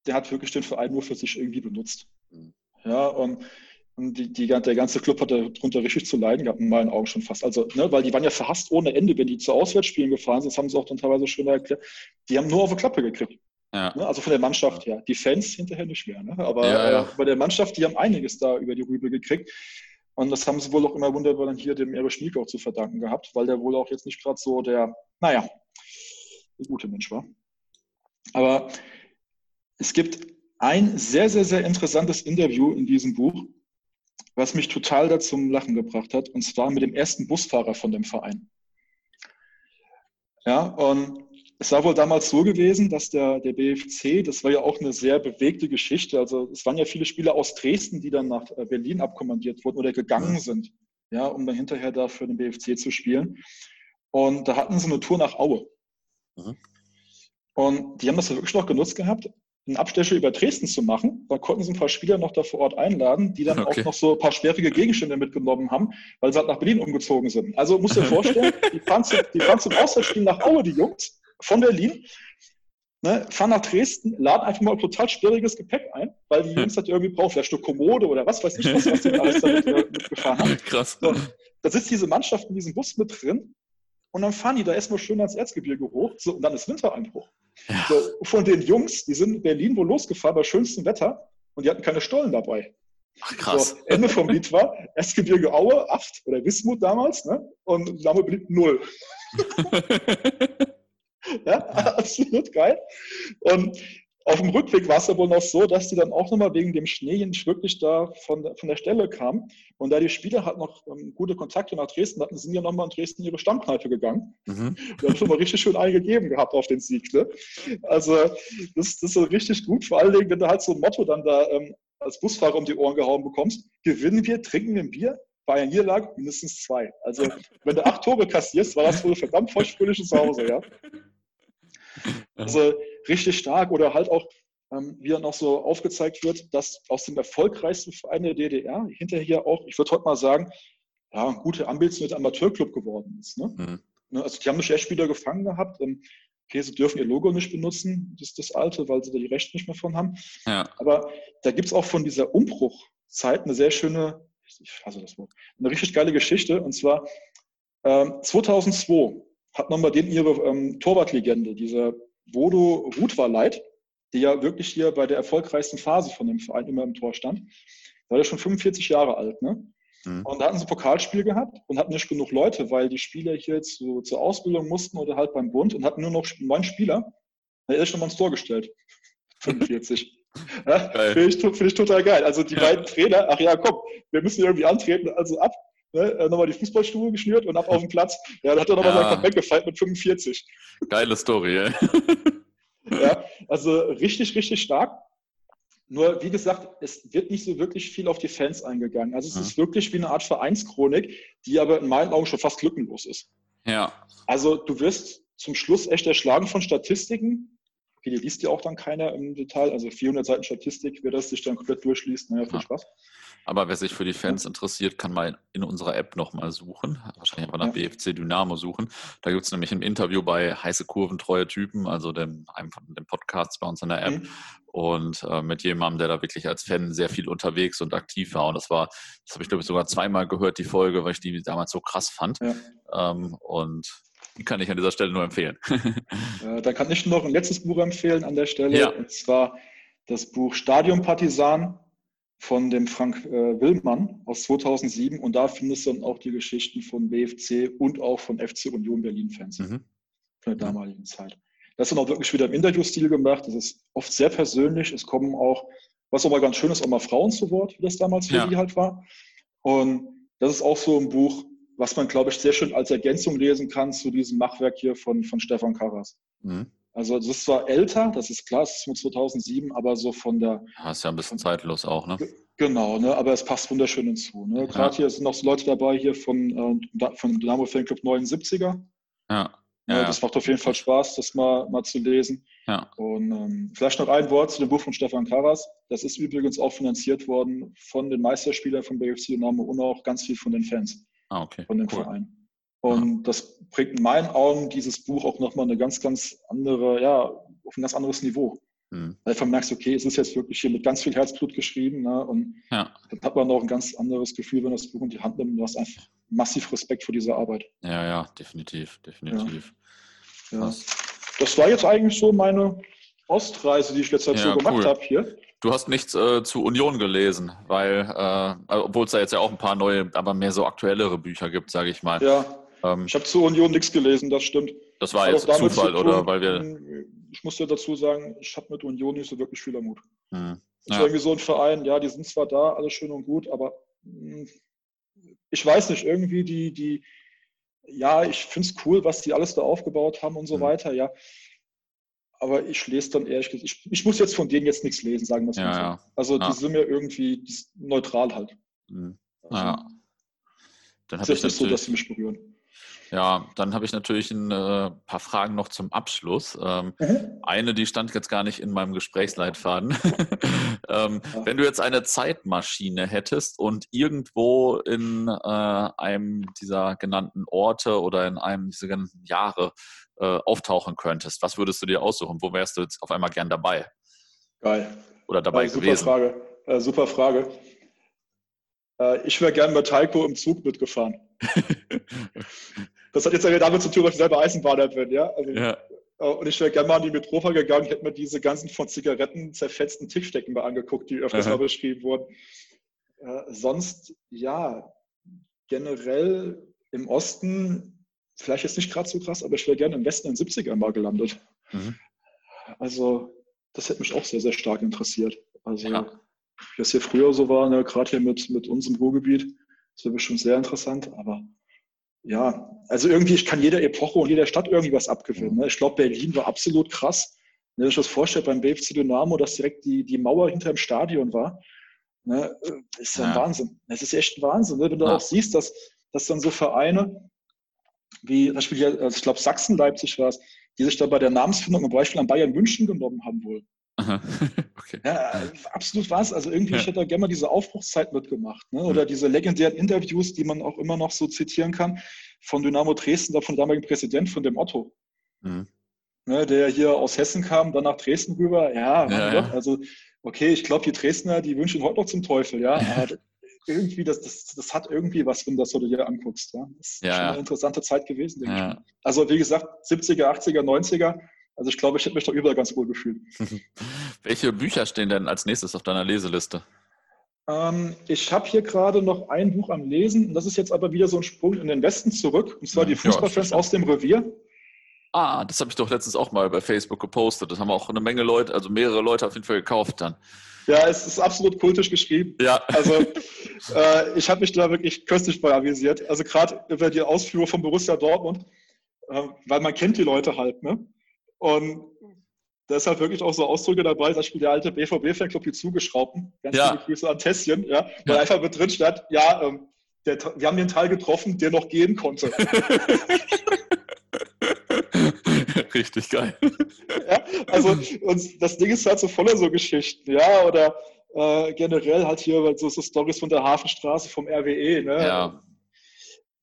der hat wirklich den Verein nur für sich irgendwie benutzt. Mhm. Ja, und Und die, die, der ganze Club hat darunter richtig zu leiden gehabt, in meinen Augen schon fast. Also, ne, weil die waren ja verhasst ohne Ende, wenn die zu Auswärtsspielen gefahren sind, das haben sie auch dann teilweise schon erklärt. Die haben nur auf die Klappe gekriegt. Ja. Ne, also von der Mannschaft her. Die Fans hinterher nicht mehr. Ne? Aber ja, ja. Äh, bei der Mannschaft, die haben einiges da über die Rübe gekriegt. Und das haben sie wohl auch immer wunderbar dann hier dem Erich Schmieg auch zu verdanken gehabt, weil der wohl auch jetzt nicht gerade so der, naja, der gute Mensch war. Aber es gibt ein sehr, sehr, sehr interessantes Interview in diesem Buch, was mich total da zum Lachen gebracht hat, und zwar mit dem ersten Busfahrer von dem Verein. Ja, und es war wohl damals so gewesen, dass der, der BFC, das war ja auch eine sehr bewegte Geschichte. Also es waren ja viele Spieler aus Dresden, die dann nach äh, Berlin abkommandiert wurden oder gegangen sind, ja, um dann hinterher da für den BFC zu spielen. Und da hatten sie eine Tour nach Aue. Mhm. Und die haben das wirklich noch genutzt gehabt, einen Abstecher über Dresden zu machen. Da konnten sie ein paar Spieler noch da vor Ort einladen, die dann okay. auch noch so ein paar schwierige Gegenstände mitgenommen haben, weil sie halt nach Berlin umgezogen sind. Also musst du dir vorstellen, [laughs] die fahren, zum, die fahren zum Auswärtsspiel nach Aue, die Jungs, von Berlin, ne, fahren nach Dresden, laden einfach mal total schwieriges Gepäck ein, weil die Jungs halt irgendwie brauchen, vielleicht eine Kommode oder was weiß ich was, was die alles damit äh, mitgefahren haben. [laughs] Krass. So, da sitzt diese Mannschaft in diesem Bus mit drin und dann fahren die da erstmal schön ans Erzgebirge hoch so, und dann ist Wintereinbruch. Ja. So, von den Jungs, die sind in Berlin wohl losgefahren bei schönstem Wetter und die hatten keine Stollen dabei. Ach, krass. So, Ende vom Lied war Erzgebirge Aue, 8 oder Wismut damals, ne? Und Name blieb 0. [laughs] [laughs] ja, absolut geil. Und auf dem Rückweg war es ja wohl noch so, dass die dann auch nochmal wegen dem Schnee nicht wirklich da von, von der Stelle kamen. Und da die Spieler halt noch ähm, gute Kontakte nach Dresden hatten, sind ja nochmal in Dresden ihre Stammkneipe gegangen. Mhm. Und haben schon mal richtig schön eingegeben gehabt auf den Sieg. Ne? Also das, das ist so richtig gut, vor allen Dingen, wenn du halt so ein Motto dann da ähm, als Busfahrer um die Ohren gehauen bekommst, gewinnen wir, trinken wir ein Bier, bei einer Niederlage mindestens zwei. Also wenn du acht Tore kassierst, war das wohl verdammt feuchtfröhliches Hause, ja. Also richtig stark oder halt auch, ähm, wie dann auch so aufgezeigt wird, dass aus dem erfolgreichsten Verein der DDR hinterher auch, ich würde heute mal sagen, ja, ein guter ambitionierte Amateurclub geworden ist. Ne? Mhm. Ne, also die haben eine Spieler gefangen gehabt. Ähm, okay, sie dürfen ihr Logo nicht benutzen, das ist das alte, weil sie da die Rechte nicht mehr von haben. Ja. Aber da gibt es auch von dieser Umbruchzeit eine sehr schöne, ich hasse das Wort, eine richtig geile Geschichte. Und zwar ähm, 2002 hat nochmal den ihre ähm, Torwartlegende, dieser Bodo Rutwarleit, die ja wirklich hier bei der erfolgreichsten Phase von dem Verein immer im Tor stand. Da war er schon 45 Jahre alt, ne? Mhm. Und da hatten sie ein Pokalspiel gehabt und hatten nicht genug Leute, weil die Spieler hier zu, zur Ausbildung mussten oder halt beim Bund und hatten nur noch neun Spieler. Da ist schon mal ins Tor gestellt. 45. [laughs] ja, Finde ich, find ich, total geil. Also die ja. beiden Trainer, ach ja, komm, wir müssen irgendwie antreten, also ab ne, äh, nochmal die Fußballstuhl geschnürt und ab auf den Platz. Ja, dann hat er nochmal ja. sein Comeback gefeiert mit 45. Geile Story, ey. [laughs] ja, also richtig, richtig stark. Nur, wie gesagt, es wird nicht so wirklich viel auf die Fans eingegangen. Also es mhm. ist wirklich wie eine Art Vereinschronik, die aber in meinen Augen schon fast lückenlos ist. Ja. Also du wirst zum Schluss echt erschlagen von Statistiken. Okay, die liest ja auch dann keiner im Detail. Also 400 Seiten Statistik, wer das sich dann komplett durchliest, naja, viel ja. Spaß. Aber wer sich für die Fans interessiert, kann mal in unserer App nochmal suchen. Wahrscheinlich einfach nach BFC Dynamo suchen. Da gibt es nämlich ein Interview bei heiße Kurven, treue Typen, also dem, einem von den Podcasts bei uns in der App. Mhm. Und äh, mit jemandem, der da wirklich als Fan sehr viel unterwegs und aktiv war. Und das war, das habe ich glaube ich sogar zweimal gehört, die Folge, weil ich die damals so krass fand. Ja. Ähm, und die kann ich an dieser Stelle nur empfehlen. [laughs] äh, da kann ich noch ein letztes Buch empfehlen an der Stelle. Ja. Und zwar das Buch Stadion Partisan von dem Frank äh, Willmann aus 2007 und da findest du dann auch die Geschichten von BFC und auch von FC Union Berlin-Fans mhm. von der damaligen Zeit. Das ist dann auch wirklich wieder im Interviewstil gemacht. Das ist oft sehr persönlich. Es kommen auch, was auch mal ganz schön ist, auch mal Frauen zu Wort, wie das damals für ja. die halt war. Und das ist auch so ein Buch, was man, glaube ich, sehr schön als Ergänzung lesen kann zu diesem Machwerk hier von, von Stefan Karras. Mhm. Also das ist zwar älter, das ist klar, es ist von 2007, aber so von der... Ja, ist ja ein bisschen zeitlos auch, ne? Genau, ne? aber es passt wunderschön hinzu. Ne? Gerade ja. hier sind noch so Leute dabei hier von, äh, von Dynamo Fanclub 79er. Ja. Ja, das macht auf jeden Fall Spaß, das mal, mal zu lesen. Ja. Und ähm, vielleicht noch ein Wort zu dem Buch von Stefan Karas. Das ist übrigens auch finanziert worden von den Meisterspielern von BFC Dynamo und auch ganz viel von den Fans. Ah, okay. Von dem cool. Verein. Und das bringt in meinen Augen dieses Buch auch nochmal eine ganz, ganz andere, ja, auf ein ganz anderes Niveau. Mhm. Einfach merkst, okay, es ist jetzt wirklich hier mit ganz viel Herzblut geschrieben. Ne? Und ja. dann hat man auch ein ganz anderes Gefühl, wenn das Buch in die Hand nimmt. Du hast einfach massiv Respekt vor dieser Arbeit. Ja, ja, definitiv, definitiv. Ja. ja. Das war jetzt eigentlich so meine Ostreise, die ich jetzt dazu ja, gemacht cool. habe hier. Du hast nichts äh, zu Union gelesen, weil, äh, obwohl es da jetzt ja auch ein paar neue, aber mehr so aktuellere Bücher gibt, sage ich mal. Ja, ähm, ich habe zu Union nichts gelesen, das stimmt. Das war jetzt Zufall, zu oder? Weil wir ich muss ja dazu sagen, ich habe mit Union nicht so wirklich viel am Hut. Hm. Ja. ist irgendwie so ein Verein, ja, die sind zwar da, alles schön und gut, aber hm, ich weiß nicht, irgendwie die, die, ja, ich finde es cool, was die alles da aufgebaut haben und so hm. weiter, ja. Aber ich lese dann ehrlich gesagt, ich, ich, muss jetzt von denen jetzt nichts lesen, sagen wir es ja, mal so. Ja. Also die sind mir irgendwie neutral halt. Hm. Also, ja. Dann habe ich nicht so, dass sie mich berühren. Ja, dann habe ich natürlich ein äh, paar Fragen noch zum Abschluss. Ähm, mhm. Eine, die stand jetzt gar nicht in meinem Gesprächsleitfaden. [laughs] ähm, ja. Wenn du jetzt eine Zeitmaschine hättest und irgendwo in äh, einem dieser genannten Orte oder in einem dieser genannten Jahre äh, auftauchen könntest, was würdest du dir aussuchen? Wo wärst du jetzt auf einmal gern dabei? Geil. Oder dabei super gewesen? Frage. Super Frage. Äh, ich wäre gern mit Heiko im Zug mitgefahren. [laughs] Das hat jetzt ja damit zu tun, dass ich selber Eisenbahner bin, ja. Also, ja. Äh, und ich wäre gerne mal an die Metropa gegangen, hätte mir diese ganzen von Zigaretten zerfetzten Tickstecken mal angeguckt, die öfters Aha. mal beschrieben wurden. Äh, sonst, ja, generell im Osten, vielleicht ist nicht gerade so krass, aber ich wäre gerne im Westen in den 70ern mal gelandet. Mhm. Also, das hätte mich auch sehr, sehr stark interessiert. Also, ja. wie das hier früher so war, ne, gerade hier mit, mit uns im Ruhrgebiet, das wäre bestimmt sehr interessant, aber ja, also irgendwie, ich kann jeder Epoche und jeder Stadt irgendwie was abgewinnen. Ne? Ich glaube, Berlin war absolut krass. Wenn ich das vorstelle beim BFC Dynamo, dass direkt die, die Mauer hinter dem Stadion war, ne? das äh, ist ja ein Wahnsinn. Das ist echt ein Wahnsinn. Ne? Wenn du ja. auch siehst, dass, dass dann so Vereine wie, zum Beispiel, also ich glaube, Sachsen-Leipzig war es, die sich da bei der Namensfindung ein Beispiel an Bayern München genommen haben wohl. [laughs] okay. Ja, absolut was. Also irgendwie, ja. ich hätte da gerne mal diese Aufbruchszeit mitgemacht. Ne? Oder mhm. diese legendären Interviews, die man auch immer noch so zitieren kann, von Dynamo Dresden, da von damaligen Präsident, von dem Otto. Mhm. Ne, der hier aus Hessen kam, dann nach Dresden rüber. Ja, ja, ja. also okay, ich glaube, die Dresdner, die wünschen heute noch zum Teufel, ja. Aber [laughs] irgendwie, das, das, das hat irgendwie was, wenn du das so dir anguckst. Ja? Das ist ja, schon eine interessante Zeit gewesen, denke ich. Also wie gesagt, 70er, 80er, 90er, also ich glaube, ich hätte mich doch überall ganz wohl gefühlt. [laughs] Welche Bücher stehen denn als nächstes auf deiner Leseliste? Ähm, ich habe hier gerade noch ein Buch am Lesen. Das ist jetzt aber wieder so ein Sprung in den Westen zurück. Und zwar die Fußballfans ja, aus dem Revier. Ah, das habe ich doch letztens auch mal bei Facebook gepostet. Das haben auch eine Menge Leute, also mehrere Leute auf jeden Fall gekauft dann. Ja, es ist absolut kultisch geschrieben. Ja. Also [laughs] äh, ich habe mich da wirklich köstlich bei avisiert. Also gerade über die Ausführung von Borussia Dortmund, äh, weil man kennt die Leute halt, ne? Und da ist halt wirklich auch so Ausdrücke dabei, zum Beispiel der alte BVB-Fanclub, die zugeschraubten. Ganz ja. viele Grüße an Tesschen, ja, weil ja. einfach mit drin stand, ja, ähm, der, wir haben den Teil getroffen, der noch gehen konnte. [laughs] Richtig geil. Ja, also und das Ding ist halt so voller so Geschichten, ja, oder äh, generell halt hier so, so Stories von der Hafenstraße vom RWE, ne? Ja.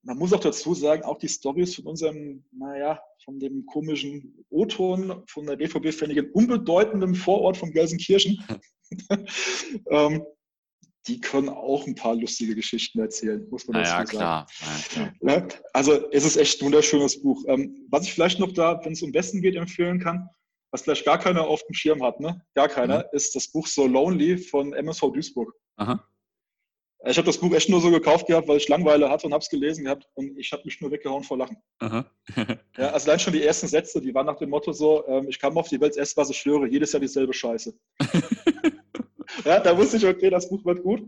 Man muss auch dazu sagen, auch die Stories von unserem, naja, von dem komischen O-Ton von der BVB-Fanigen unbedeutenden Vorort von Gelsenkirchen. [laughs] ähm, die können auch ein paar lustige Geschichten erzählen, muss man naja, dazu sagen. Klar. Ja, klar. Also es ist echt ein wunderschönes Buch. Ähm, was ich vielleicht noch da, wenn es um Westen geht, empfehlen kann, was vielleicht gar keiner auf dem Schirm hat, ne? gar keiner, mhm. ist das Buch So Lonely von MSV Duisburg. Aha. Ich habe das Buch echt nur so gekauft gehabt, weil ich Langeweile hatte und habe es gelesen gehabt und ich habe mich nur weggehauen vor Lachen. [laughs] ja, also allein schon die ersten Sätze, die waren nach dem Motto so, ähm, ich kam auf die Welt erst, was ich schwöre, jedes Jahr dieselbe Scheiße. [laughs] ja, da wusste ich, okay, das Buch wird gut.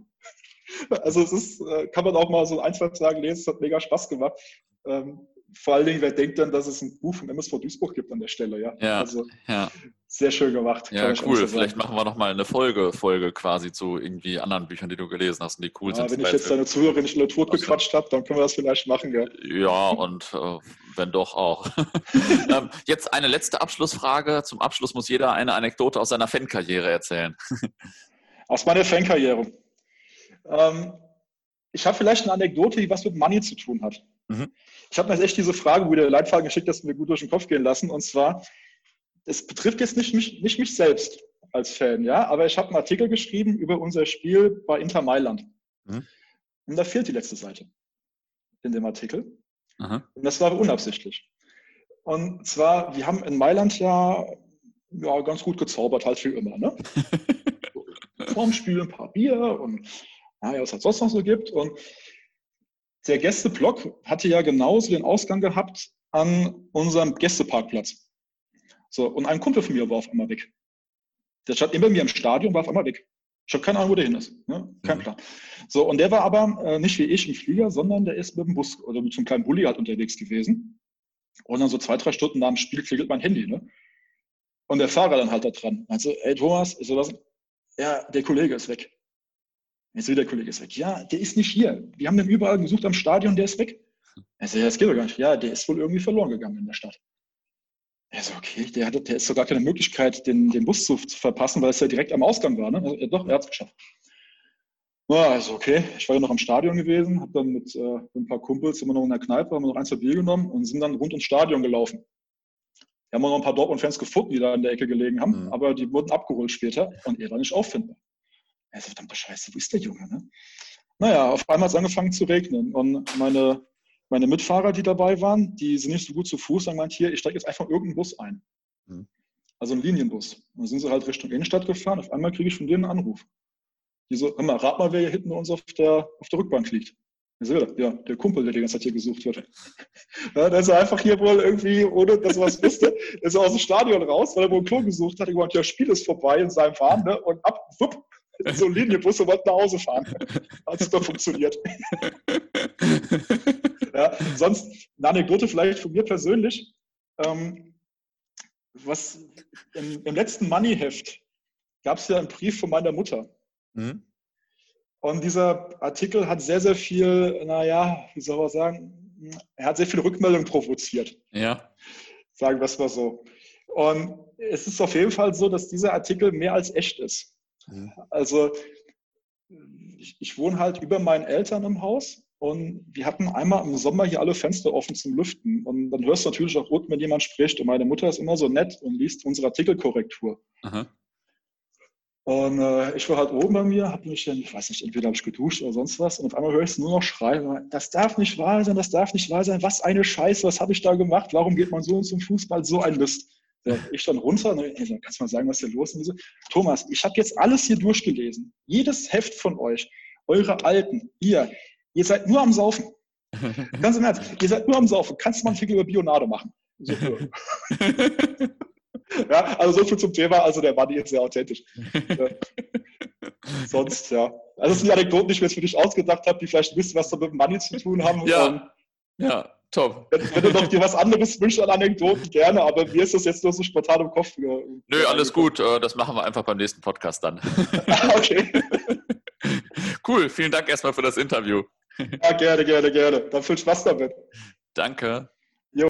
Also es ist, äh, kann man auch mal so ein, zwei Tage lesen, es hat mega Spaß gemacht. Ähm, vor allen Dingen, wer denkt dann, dass es ein Buch vom MSV Duisburg gibt an der Stelle, ja. Ja, also, ja. sehr schön gemacht. Ja, cool. Vielleicht machen wir nochmal eine Folge, Folge quasi zu irgendwie anderen Büchern, die du gelesen hast und die cool ja, sind. Wenn ich jetzt deine Zuhörerin nicht nur tot gequatscht habe, dann können wir das vielleicht machen, ja. Ja, und äh, wenn doch auch. [laughs] ähm, jetzt eine letzte Abschlussfrage. Zum Abschluss muss jeder eine Anekdote aus seiner Fankarriere erzählen. [laughs] aus meiner Fankarriere. Ähm, ich habe vielleicht eine Anekdote, die was mit Money zu tun hat. Mhm. Ich habe mir jetzt echt diese Frage, wo der Leitfaden geschickt hast, mir gut durch den Kopf gehen lassen. Und zwar, es betrifft jetzt nicht mich, nicht mich selbst. als Fan, ja, aber ich habe einen Artikel geschrieben über unser Spiel bei Inter Mailand. Mhm. Und da fehlt die letzte Seite in dem Artikel. Aha. Und das war unabsichtlich. Und zwar, wir haben in Mailand ja, ja ganz gut gezaubert, halt wie immer. Ne? [laughs] Vorm Spiel ein paar Bier und naja, was es sonst noch so gibt. Und der Gästeblock hatte ja genauso den Ausgang gehabt an unserem Gästeparkplatz. So, und ein Kumpel von mir war auf einmal weg. Der stand immer mir im Stadion, war auf einmal weg. Ich habe keine Ahnung, wo der hin ist. Ne? Kein mhm. Plan. So, und der war aber äh, nicht wie ich im Flieger, sondern der ist mit dem Bus oder mit so einem kleinen Bulli halt unterwegs gewesen. Und dann so zwei, drei Stunden nach dem Spiel klingelt mein Handy. Ne? Und der Fahrer dann halt da dran. Also, ey Thomas, ist sowas? Ja, der Kollege ist weg. Jetzt will der Kollege ist weg. Ja, der ist nicht hier. Wir haben den überall gesucht am Stadion, der ist weg. Also, ja, das geht doch gar nicht. Ja, der ist wohl irgendwie verloren gegangen in der Stadt. Also okay, der, hatte, der ist sogar keine Möglichkeit, den, den Bus zu, verpassen, weil es ja direkt am Ausgang war. Ne? Also, doch, er hat es geschafft. Ja, also okay, ich war ja noch am Stadion gewesen, habe dann mit, äh, mit, ein paar Kumpels immer noch in der Kneipe, haben wir noch ein, zwei Bier genommen und sind dann rund ums Stadion gelaufen. Wir haben noch ein paar Dortmund-Fans gefunden, die da in der Ecke gelegen haben, mhm. aber die wurden abgeholt später und er war nicht auffindbar. Also verdammte Scheiße, wo ist der Junge? Ne? Naja, auf einmal hat es angefangen zu regnen und meine meine Mitfahrer, die dabei waren, die sind nicht so gut zu Fuß, sagen meint, hier, ich steige jetzt einfach irgendeinen Bus ein. Mhm. Also einen Linienbus. Und dann sind sie halt Richtung Innenstadt gefahren. Auf einmal kriege ich von denen einen Anruf. Die so, hör mal, rat mal, wer hier hinten uns auf der, auf der Rückbank liegt. Ja, der Kumpel, der die ganze Zeit hier gesucht wird. [laughs] Ja, der ist einfach hier wohl irgendwie, ohne dass er was wusste, ist er aus dem Stadion raus, weil er wohl ein Klo gesucht hat. Er gesagt, ja, Spiel ist vorbei in seinem Fahren, ne? Und ab, wupp, [laughs] so ein Linienbus und wollte nach Hause fahren. Hat super funktioniert. [laughs] Ja, sonst eine Anekdote vielleicht von mir persönlich. Ähm, was im, im letzten Money-Heft gab es ja einen Brief von meiner Mutter. Mhm. Und dieser Artikel hat sehr, sehr viel, naja, wie soll man sagen, er hat sehr viele Rückmeldungen provoziert. Ja. Sagen wir es mal so. Und es ist auf jeden Fall so, dass dieser Artikel mehr als echt ist. Mhm. Also ich, ich, wohne halt über meinen Eltern im Haus und wir hatten einmal im Sommer hier alle Fenster offen zum Lüften. Und dann hörst du natürlich auch unten, wenn jemand spricht. Und meine Mutter ist immer so nett und liest unsere Artikelkorrektur. Aha. Und äh, ich war halt oben bei mir, habe mich dann, ich weiß nicht, entweder habe ich geduscht oder sonst was. Und auf einmal höre ich es nur noch schreien. Das darf nicht wahr sein, das darf nicht wahr sein. Was eine Scheiße, was habe ich da gemacht? Warum geht man so zum Fußball? So ein List. Ich dann runter und ey, kannst du mal sagen, was hier los ist? So, Thomas, ich habe jetzt alles hier durchgelesen. Jedes Heft von euch, eure Alten, ihr, Ihr seid nur am Saufen. [laughs] Ganz im Ernst, ihr seid nur am Saufen. Kannst du mal einen Artikel über Bionade machen? So, [laughs] ja, also so viel zum Thema. Also der Buddy ist sehr authentisch. [laughs] Sonst, ja. Also das sind die Anekdoten, die ich mir jetzt für dich ausgedacht habe, die vielleicht ein bisschen was mit dem Money zu tun haben. Ja, um, ja top. Wenn, wenn, du noch dir was anderes wünschst an Anekdoten, gerne, aber mir ist das jetzt nur so spontan im Kopf. Nö, alles gut. Äh, das machen wir einfach beim nächsten Podcast dann. [laughs] okay. [laughs] Cool, vielen Dank erstmal für das Interview. Ja, gerne, gerne, gerne. Dann viel Spaß damit. Danke.